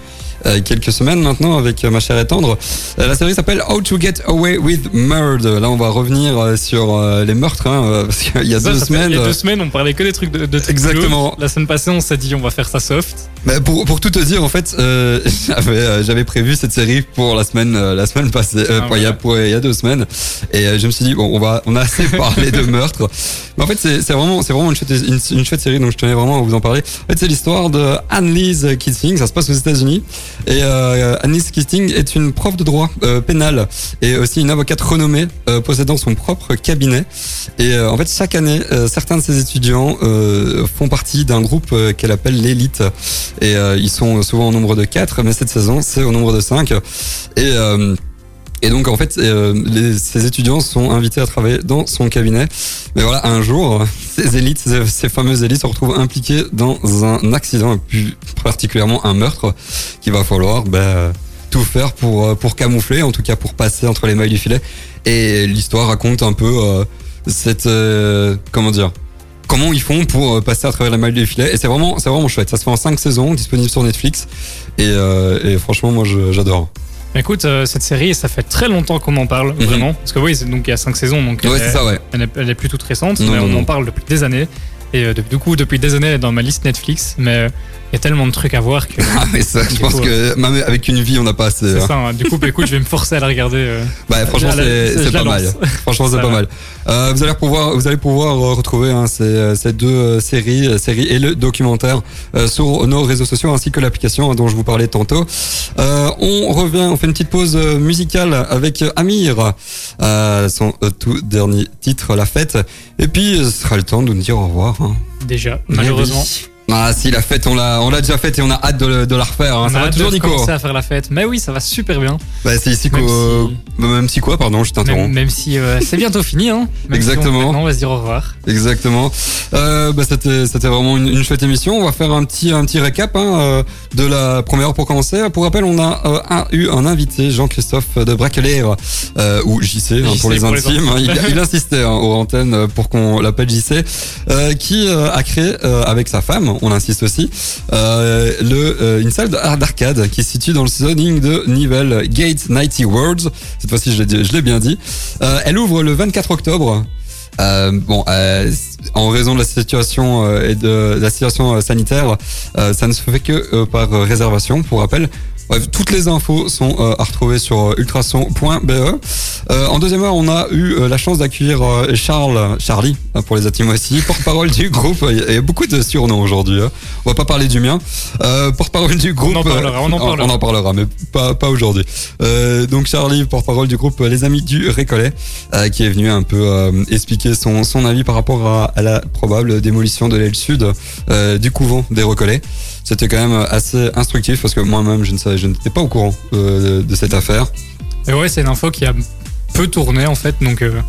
quelques semaines maintenant avec ma chère et tendre. Euh, la série s'appelle How to Get Away with Murder. Là, on va revenir sur euh, les meurtres, hein, parce qu'il y a Ça, deux ça fait- semaines. il y a deux semaines, on parlait que des trucs de, de trucs Exactement. La semaine passée, on s'est dit on va faire ça soft. Mais pour, pour tout te dire, en fait, euh, j'avais euh, j'avais prévu cette série pour la semaine euh, la semaine passée, euh, Ah, pour, il y a, il y a deux semaines, et euh, je me suis dit bon, on va on a assez parlé de meurtre. Mais en fait, c'est c'est vraiment c'est vraiment une chouette une, une chouette série, donc je tenais vraiment à vous en parler. En fait, c'est l'histoire de Annelise Keating, ça se passe aux États-Unis, et euh, Annelise Keating est une prof de droit euh, pénal et aussi une avocate renommée euh, possédant son propre cabinet. Et euh, en fait, chaque année, euh, certains de ses étudiants euh, font partie d'un groupe qu'elle appelle l'élite. Et euh, ils sont souvent au nombre de 4, mais cette saison, c'est au nombre de 5. Et, euh, et donc, en fait, euh, ces étudiants sont invités à travailler dans son cabinet. Mais voilà, un jour, ces élites, ces, fameuses élites se retrouvent impliquées dans un accident, et plus particulièrement un meurtre, qu'il va falloir ben, tout faire pour, camoufler, en tout cas pour passer entre les mailles du filet. Et l'histoire raconte un peu cette... comment dire comment ils font pour euh, passer à travers la maille du filet et c'est vraiment c'est vraiment chouette ça se fait en 5 saisons disponible sur Netflix et, euh, et franchement moi j'adore Écoute, euh, cette série, ça fait très longtemps qu'on en parle, Mhm. vraiment. Parce que oui, donc il y a cinq saisons, donc ouais elle, c'est est, ça ouais elle, est, elle est plus toute récente, Non, mais non, on non. en parle depuis des années. Et euh, du coup, depuis des années, elle est dans ma liste Netflix, mais il y a tellement de trucs à voir que ah mais ça je pense coup, que même avec une vie on n'a pas assez c'est hein. ça. hein. Du coup, bah, écoute, je vais me forcer à la regarder. euh. Bah, franchement, c'est pas mal. Franchement, c'est pas mal. Euh, vous allez pouvoir, vous allez pouvoir euh, retrouver hein, ces, euh, ces deux euh, séries, euh, séries et le documentaire euh, sur nos réseaux sociaux ainsi que l'application dont je vous parlais tantôt. Euh, on revient, on fait une petite pause euh, musicale avec euh, Amir, euh, son euh, tout dernier titre, La Fête. Et puis, euh, ce sera le temps de nous dire au revoir. Déjà, malheureusement. oui. Ah si, la fête, on l'a, on l'a déjà faite et on a hâte de, le- de la refaire. hein. On Ça a va hâte toujours, de Nico. commencer à faire la fête. Mais oui, ça va super bien. Bah, c'est ici Même qu'au, si- même si quoi, pardon, je t'interromps. Même, même si euh, c'est bientôt fini. Hein. Même si on- Exactement. maintenant, on va se dire au revoir. Exactement. Euh, bah, c'était c'était vraiment une, une chouette émission. On va faire un petit un petit récap hein, euh, de la première heure pour commencer. Pour rappel, on a euh, un- eu un invité, Jean-Christophe de Braquelier, euh, ou JC, hein, JC pour les pour intimes. intimes. il, il insistait hein, aux antennes euh, pour qu'on l'appelle JC, euh, qui euh, a créé euh, avec sa femme, on insiste aussi, euh, le euh, une salle d'arcade qui se situe dans le zoning de Nivelles Gate 90 Worlds. Cette fois-ci, je l'ai bien dit. Euh, elle ouvre le 24 octobre. Euh, bon, euh, en raison de la situation euh, et de, de la situation euh, sanitaire, euh, ça ne se fait que par réservation. Pour rappel, Bref, toutes les infos sont euh, à retrouver sur euh, ultrason.be. Euh, en deuxième heure, on a eu euh, la chance d'accueillir Charles, Charlie, hein, pour les aussi, porte-parole du groupe. Il y a- beaucoup de surnoms aujourd'hui. hein. On va pas parler du mien. Euh, porte-parole du groupe. en parlera, on en parlera. on en parlera, mais pas, pas aujourd'hui. Euh, donc Charlie, porte-parole du groupe Les Amis du Récollet, qui est venu un peu expliquer son, son avis par rapport à, à la probable démolition de l'aile sud du couvent des Recollets. C'était quand même assez instructif parce que moi-même je ne savais, je n'étais pas au courant euh, de, de cette affaire. Et ouais, c'est une info qui a peu tourné en fait, donc euh,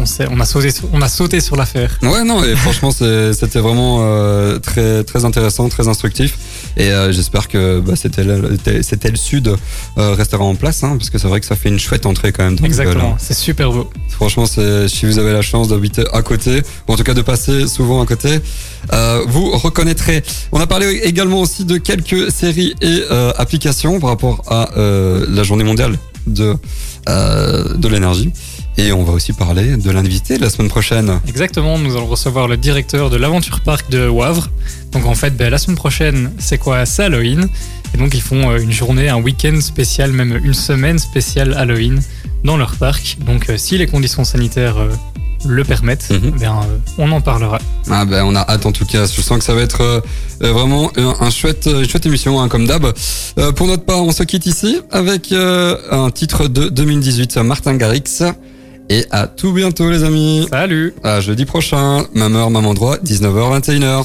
on, sait, on, a sauté, sur- on a sauté sur l'affaire. Ouais, non, et franchement, c'était vraiment euh, très très intéressant, très instructif. Et euh, j'espère que bah, c'était le, sud euh, restera en place, hein, parce que c'est vrai que ça fait une chouette entrée quand même. Dans Exactement, hein. c'est super beau. Franchement, si vous avez la chance d'habiter à côté, ou en tout cas de passer souvent à côté, vous reconnaîtrez. On a parlé également aussi de quelques séries et applications par rapport à la journée mondiale de, de l'énergie. Et on va aussi parler de l'invité de la semaine prochaine. Exactement, nous allons recevoir le directeur de l'Aventure Park de Wavre. Donc en fait, ben, la semaine prochaine, c'est quoi? C'est Halloween. Et donc ils font euh, une journée, un week-end spécial, même une semaine spéciale Halloween dans leur parc. Donc euh, si les conditions sanitaires euh, le permettent, Mhm. ben, euh, on en parlera. Ah ben on a hâte en tout cas. Je sens que ça va être euh, vraiment un, un chouette, une chouette émission hein, comme d'hab. Euh, pour notre part, on se quitte ici avec un titre de 2018, Martin Garrix. Et à tout bientôt les amis. Salut À jeudi prochain, même heure, même endroit, 19h, 21h.